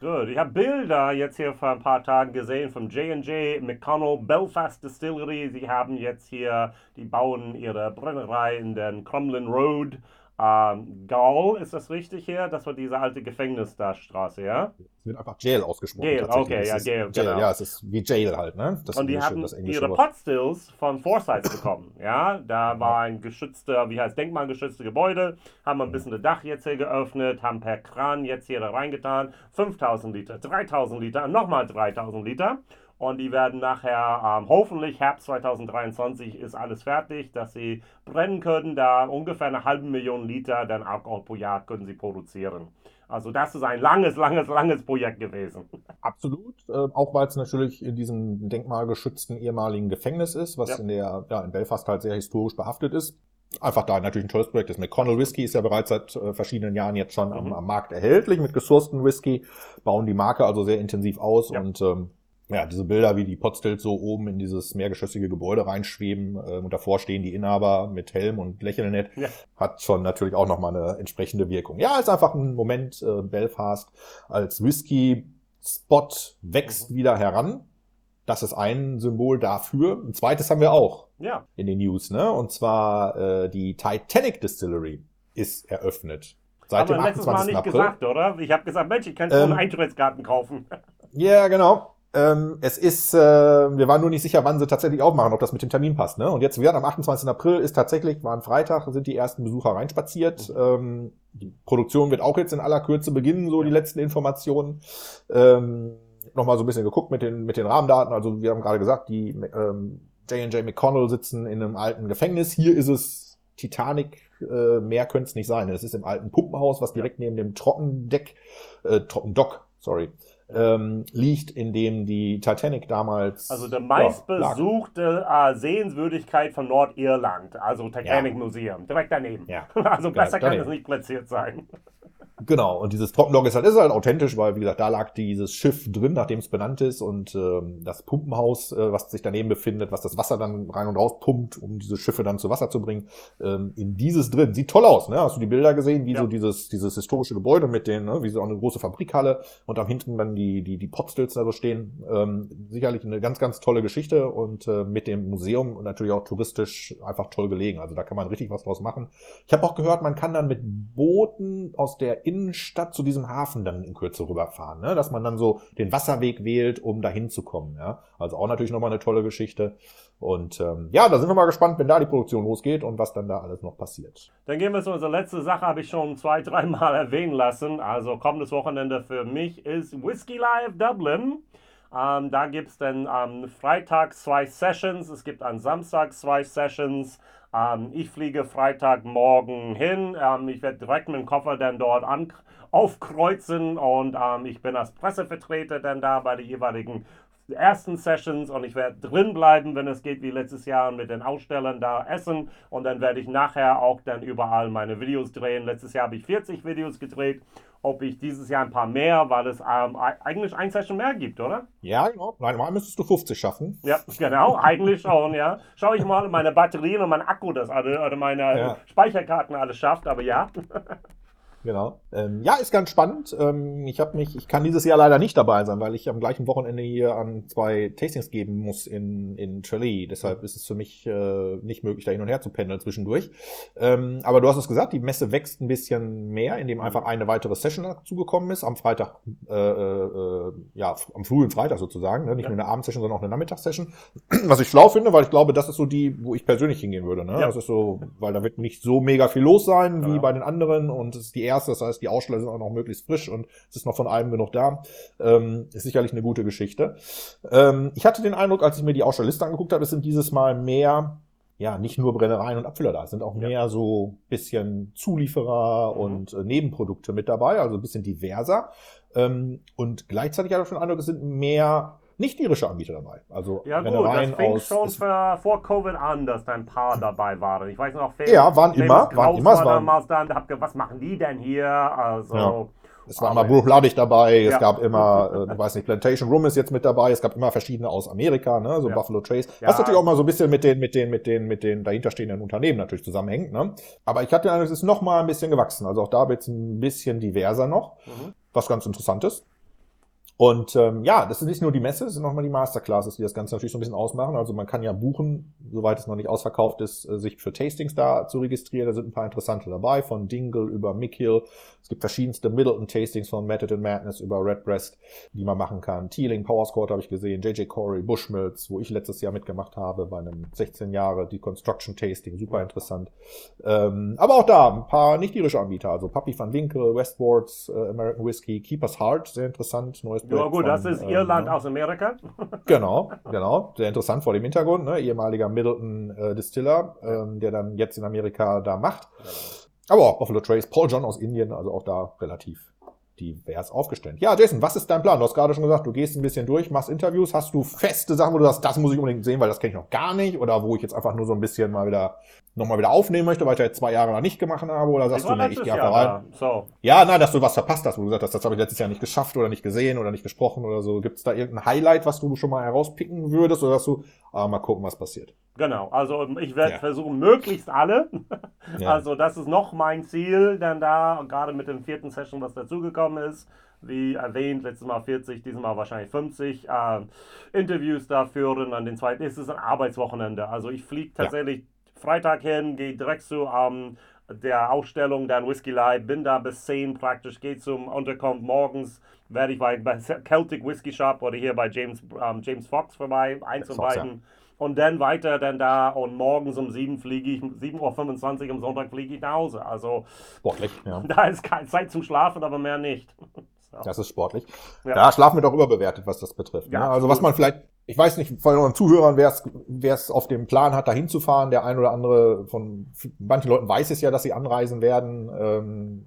Gut, ich habe Bilder jetzt hier vor ein paar Tagen gesehen vom J&J McConnell Belfast Distillery. Sie haben jetzt hier, die bauen ihre Brennerei in den Crumlin Road ähm, Gaul, ist das richtig hier? Das war diese alte Gefängnis da Straße, ja? Es wird einfach Jail ausgesprochen. Jail, okay, ja, Jail, Jail, genau. Ja, es ist wie Jail halt, ne? Das Und die haben ihre Potstills von Forsyth bekommen, ja? Da war ein geschützter, wie heißt, denkmalgeschützte Gebäude, haben ein bisschen das Dach jetzt hier geöffnet, haben per Kran jetzt hier da reingetan, 5000 Liter, 3000 Liter, nochmal 3000 Liter. Und die werden nachher, ähm, hoffentlich Herbst 2023 ist alles fertig, dass sie brennen können. Da ungefähr eine halbe Million Liter dann Alkohol pro Jahr können sie produzieren. Also das ist ein langes, langes, langes Projekt gewesen. Absolut. Äh, auch weil es natürlich in diesem denkmalgeschützten ehemaligen Gefängnis ist, was ja. in der ja, in Belfast halt sehr historisch behaftet ist. Einfach da natürlich ein tolles Projekt ist. McConnell Whisky ist ja bereits seit äh, verschiedenen Jahren jetzt schon mhm. am, am, Markt erhältlich mit gesourcten Whisky, bauen die Marke also sehr intensiv aus ja. und ähm, ja, diese Bilder, wie die Potstills so oben in dieses mehrgeschossige Gebäude reinschweben äh, und davor stehen die Inhaber mit Helm und lächeln nett, ja. hat schon natürlich auch nochmal eine entsprechende Wirkung. Ja, ist einfach ein Moment, äh, Belfast als Whisky-Spot wächst mhm. wieder heran. Das ist ein Symbol dafür. Ein zweites haben wir auch ja. in den News, ne? Und zwar äh, die Titanic Distillery ist eröffnet. Seit Aber dem 28. Mal nicht April. gesagt, oder? Ich habe gesagt, Mensch, ich kann ähm, Eintrittskarten kaufen. Ja, genau. Ähm, es ist, äh, wir waren nur nicht sicher, wann sie tatsächlich aufmachen, ob das mit dem Termin passt. Ne? Und jetzt werden am 28. April ist tatsächlich, war ein Freitag, sind die ersten Besucher reinspaziert. Mhm. Ähm, die Produktion wird auch jetzt in aller Kürze beginnen, so die letzten Informationen. Ähm, Nochmal so ein bisschen geguckt mit den, mit den Rahmendaten. Also wir haben gerade gesagt, die ähm, J&J McConnell sitzen in einem alten Gefängnis. Hier ist es Titanic, äh, mehr könnte es nicht sein. Es ist im alten Pumpenhaus, was direkt neben dem Trockendeck, äh, Trockendock, sorry, ähm, liegt, in dem die Titanic damals. Also der meistbesuchte ja, äh, Sehenswürdigkeit von Nordirland, also Titanic ja. Museum, direkt daneben. Ja. Also besser kann es nicht platziert sein. Genau, und dieses Trockendock ist halt, ist halt authentisch, weil, wie gesagt, da lag dieses Schiff drin, nachdem es benannt ist und ähm, das Pumpenhaus, äh, was sich daneben befindet, was das Wasser dann rein und raus pumpt, um diese Schiffe dann zu Wasser zu bringen, ähm, in dieses drin. Sieht toll aus, ne? Hast du die Bilder gesehen, wie ja. so dieses, dieses historische Gebäude mit den, ne, wie so eine große Fabrikhalle und am hinten dann die, die, die Potstills da so stehen. Ähm, sicherlich eine ganz, ganz tolle Geschichte und äh, mit dem Museum und natürlich auch touristisch einfach toll gelegen. Also da kann man richtig was draus machen. Ich habe auch gehört, man kann dann mit Booten aus der Innenstadt zu diesem Hafen dann in Kürze rüberfahren, ne? dass man dann so den Wasserweg wählt, um dahin zu kommen. Ja? Also auch natürlich nochmal eine tolle Geschichte. Und ähm, ja, da sind wir mal gespannt, wenn da die Produktion losgeht und was dann da alles noch passiert. Dann gehen wir zu unserer letzten Sache, habe ich schon zwei, dreimal erwähnen lassen. Also kommendes Wochenende für mich ist Whiskey Live Dublin. Ähm, da gibt es dann am Freitag zwei Sessions, es gibt am Samstag zwei Sessions. Ähm, ich fliege Freitagmorgen hin. Ähm, ich werde direkt mit dem Koffer dann dort an, aufkreuzen und ähm, ich bin als Pressevertreter dann da bei den jeweiligen ersten Sessions und ich werde drin bleiben, wenn es geht, wie letztes Jahr mit den Ausstellern da essen und dann werde ich nachher auch dann überall meine Videos drehen. Letztes Jahr habe ich 40 Videos gedreht ob ich dieses Jahr ein paar mehr, weil es ähm, eigentlich ein Session mehr gibt, oder? Ja, genau. Normal müsstest du 50 schaffen. Ja, genau, eigentlich schon, ja. Schau ich mal, meine Batterien und mein Akku das alle, oder meine ja. Speicherkarten alles schafft, aber ja. genau. Ähm, ja, ist ganz spannend. Ähm, ich habe mich, ich kann dieses Jahr leider nicht dabei sein, weil ich am gleichen Wochenende hier an zwei Tastings geben muss in, in Tralee. Deshalb ist es für mich äh, nicht möglich, da hin und her zu pendeln zwischendurch. Ähm, aber du hast es gesagt, die Messe wächst ein bisschen mehr, indem einfach eine weitere Session dazugekommen ist. Am Freitag, äh, äh, ja, am frühen Freitag sozusagen. Ne? Nicht ja. nur eine Abendsession, sondern auch eine Nachmittagssession. Was ich schlau finde, weil ich glaube, das ist so die, wo ich persönlich hingehen würde. Ne? Ja. Das ist so, weil da wird nicht so mega viel los sein wie ja. bei den anderen und es ist die erste, das heißt, die Aussteller sind auch noch möglichst frisch und es ist noch von allem genug da. Ähm, ist sicherlich eine gute Geschichte. Ähm, ich hatte den Eindruck, als ich mir die Ausstellerliste angeguckt habe, es sind dieses Mal mehr ja, nicht nur Brennereien und Abfüller da, es sind auch mehr ja. so bisschen Zulieferer mhm. und äh, Nebenprodukte mit dabei, also ein bisschen diverser. Ähm, und gleichzeitig habe ich den Eindruck, es sind mehr nicht irische Anbieter dabei. Also ja gut, das fing schon vor Covid an, dass da ein paar dabei waren. Ich weiß noch, Famous, ja, waren immer, waren immer. War damals dann, hab gedacht, was machen die denn hier? Also ja. Es war immer Bruchladig dabei, es ja. gab immer, äh, ich weiß nicht, Plantation Room ist jetzt mit dabei, es gab immer verschiedene aus Amerika, ne, so ja. Buffalo Trace. Ja. Was natürlich auch mal so ein bisschen mit den, mit den, mit den, mit den dahinterstehenden Unternehmen natürlich zusammenhängt, ne. Aber ich hatte den Eindruck, es ist noch mal ein bisschen gewachsen. Also auch da wird es ein bisschen diverser noch, mhm. was ganz interessant ist. Und ähm, ja, das ist nicht nur die Messe, es sind nochmal die Masterclasses, die das Ganze natürlich so ein bisschen ausmachen. Also man kann ja buchen, soweit es noch nicht ausverkauft ist, äh, sich für Tastings da zu registrieren. Da sind ein paar interessante dabei, von Dingle über Mick Hill. Es gibt verschiedenste Middleton-Tastings von Method and Madness über Redbreast, die man machen kann. Teeling, Powerscourt habe ich gesehen, JJ Corey, Bushmills, wo ich letztes Jahr mitgemacht habe bei einem 16 Jahre Deconstruction Tasting, super interessant. Ähm, aber auch da ein paar nicht-irische Anbieter, also Puppy van Winkel, Westwards, äh, American Whiskey, Keeper's Heart, sehr interessant, neues ja gut, das ist ähm, Irland aus Amerika. genau, genau. Sehr interessant vor dem Hintergrund. Ne? Ehemaliger Middleton äh, Distiller, ähm, der dann jetzt in Amerika da macht. Aber Buffalo Trace, Paul John aus Indien, also auch da relativ divers aufgestellt. Ja, Jason, was ist dein Plan? Du hast gerade schon gesagt, du gehst ein bisschen durch, machst Interviews. Hast du feste Sachen, wo du sagst, das muss ich unbedingt sehen, weil das kenne ich noch gar nicht? Oder wo ich jetzt einfach nur so ein bisschen mal wieder nochmal wieder aufnehmen möchte, weil ich da jetzt zwei Jahre lang nicht gemacht habe? Oder sagst du, nee, ich gehe einfach rein? So. Ja, nein, dass du was verpasst hast, wo du gesagt hast, das habe ich letztes Jahr nicht geschafft oder nicht gesehen oder nicht gesprochen oder so. Gibt es da irgendein Highlight, was du schon mal herauspicken würdest? Oder sagst du, ah, mal gucken, was passiert? Genau, also ich werde ja. versuchen, möglichst alle. Ja. Also das ist noch mein Ziel, denn da, gerade mit dem vierten Session, was dazugekommen ist, wie erwähnt, letztes Mal 40, dieses Mal wahrscheinlich 50 äh, Interviews da führen. An den zweiten ist es ein Arbeitswochenende. Also ich fliege tatsächlich ja. Freitag hin, gehe direkt zu ähm, der Ausstellung dann Whisky Live, bin da bis 10 praktisch, gehe zum Unterkunft morgens, werde ich bei, bei Celtic Whisky Shop oder hier bei James, ähm, James Fox vorbei, eins und beiden. Ja. Und dann weiter dann da und morgens um 7 fliege ich, 7.25 Uhr am Sonntag fliege ich nach Hause. Also sportlich, ja. Da ist keine Zeit zum Schlafen, aber mehr nicht. Ja. Das ist sportlich. Ja. Da schlafen wir doch überbewertet, was das betrifft. Ja, ne? Also was man vielleicht, ich weiß nicht, von unseren Zuhörern, wer es auf dem Plan hat, da hinzufahren, der ein oder andere von manchen Leuten weiß es ja, dass sie anreisen werden, ähm,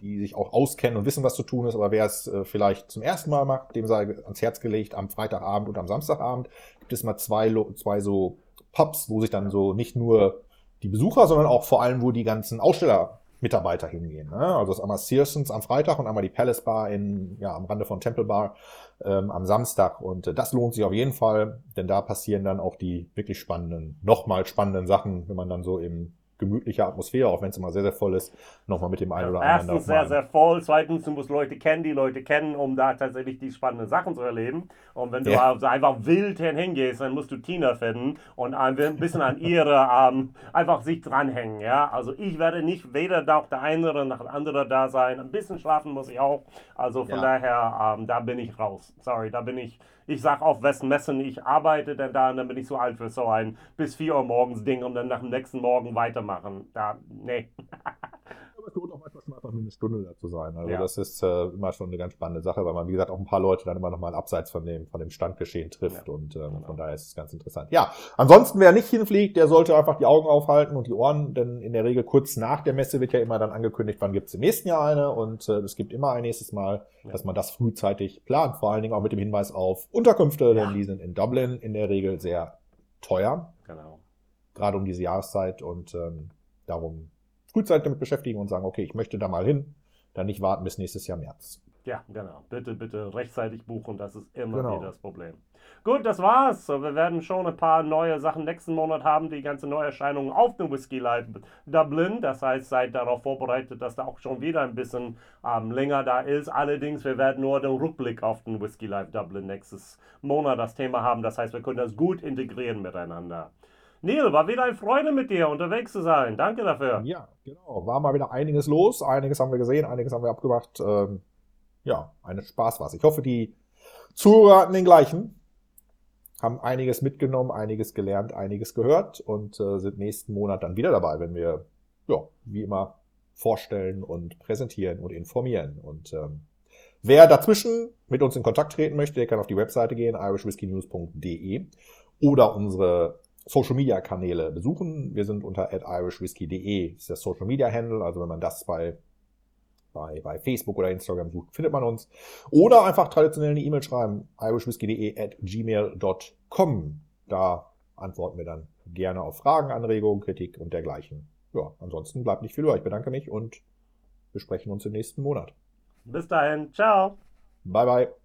die sich auch auskennen und wissen, was zu tun ist, aber wer es äh, vielleicht zum ersten Mal macht, dem sei ans Herz gelegt, am Freitagabend und am Samstagabend gibt es mal zwei, zwei so Pubs, wo sich dann so nicht nur die Besucher, sondern auch vor allem, wo die ganzen Aussteller Mitarbeiter hingehen. Ne? Also das einmal Searsons am Freitag und einmal die Palace Bar in, ja, am Rande von Temple Bar ähm, am Samstag. Und äh, das lohnt sich auf jeden Fall, denn da passieren dann auch die wirklich spannenden, nochmal spannenden Sachen, wenn man dann so im gemütliche Atmosphäre, auch wenn es immer sehr, sehr voll ist, nochmal mit dem einen oder anderen. Erstens sehr, sehr voll. Zweitens, du musst Leute kennen, die Leute kennen, um da tatsächlich die spannenden Sachen zu erleben. Und wenn du ja. also einfach wild hingehst, dann musst du Tina finden und ein bisschen an ihre ähm, einfach sich dranhängen. Ja? Also ich werde nicht weder da der eine oder der andere da sein. Ein bisschen schlafen muss ich auch. Also von ja. daher, ähm, da bin ich raus. Sorry, da bin ich ich sage auf wessen Messen ich arbeite, denn da dann bin ich so alt für so ein bis 4 Uhr morgens Ding und dann nach dem nächsten Morgen weitermachen. Da, nee. Aber es lohnt auch manchmal schon einfach nur eine Stunde da zu sein. Also ja. das ist äh, immer schon eine ganz spannende Sache, weil man, wie gesagt, auch ein paar Leute dann immer noch mal abseits von dem, von dem Standgeschehen trifft ja. und ähm, genau. von daher ist es ganz interessant. Ja, ansonsten, wer nicht hinfliegt, der sollte einfach die Augen aufhalten und die Ohren, denn in der Regel kurz nach der Messe wird ja immer dann angekündigt, wann gibt es im nächsten Jahr eine und äh, es gibt immer ein nächstes Mal, ja. dass man das frühzeitig plant, vor allen Dingen auch mit dem Hinweis auf Unterkünfte, denn die sind in Dublin in der Regel sehr teuer. Genau. Gerade um diese Jahreszeit und ähm, darum frühzeitig damit beschäftigen und sagen, okay, ich möchte da mal hin, dann nicht warten bis nächstes Jahr März. Ja, genau. Bitte, bitte rechtzeitig buchen, das ist immer genau. wieder das Problem. Gut, das war's. Wir werden schon ein paar neue Sachen nächsten Monat haben, die ganze Neuerscheinungen auf dem Whisky Live Dublin. Das heißt, seid darauf vorbereitet, dass da auch schon wieder ein bisschen ähm, länger da ist. Allerdings, wir werden nur den Rückblick auf den Whisky Live Dublin nächstes Monat das Thema haben. Das heißt, wir können das gut integrieren miteinander. Neil, war wieder eine Freude mit dir unterwegs zu sein. Danke dafür. Ja, genau. War mal wieder einiges los. Einiges haben wir gesehen, einiges haben wir abgemacht. Ähm, ja, ein Spaß war es. Ich hoffe, die Zuhörer hatten den gleichen haben einiges mitgenommen, einiges gelernt, einiges gehört und äh, sind nächsten Monat dann wieder dabei, wenn wir, ja, wie immer vorstellen und präsentieren und informieren. Und ähm, wer dazwischen mit uns in Kontakt treten möchte, der kann auf die Webseite gehen, irishwhiskeynews.de oder unsere Social Media Kanäle besuchen. Wir sind unter irishwhiskey.de, das ist der Social Media Handle. Also wenn man das bei bei, bei Facebook oder Instagram sucht, findet man uns. Oder einfach traditionell eine E-Mail schreiben, irishwhiskey.de at gmail.com. Da antworten wir dann gerne auf Fragen, Anregungen, Kritik und dergleichen. Ja, ansonsten bleibt nicht viel über. Ich bedanke mich und wir sprechen uns im nächsten Monat. Bis dahin. Ciao. Bye, bye.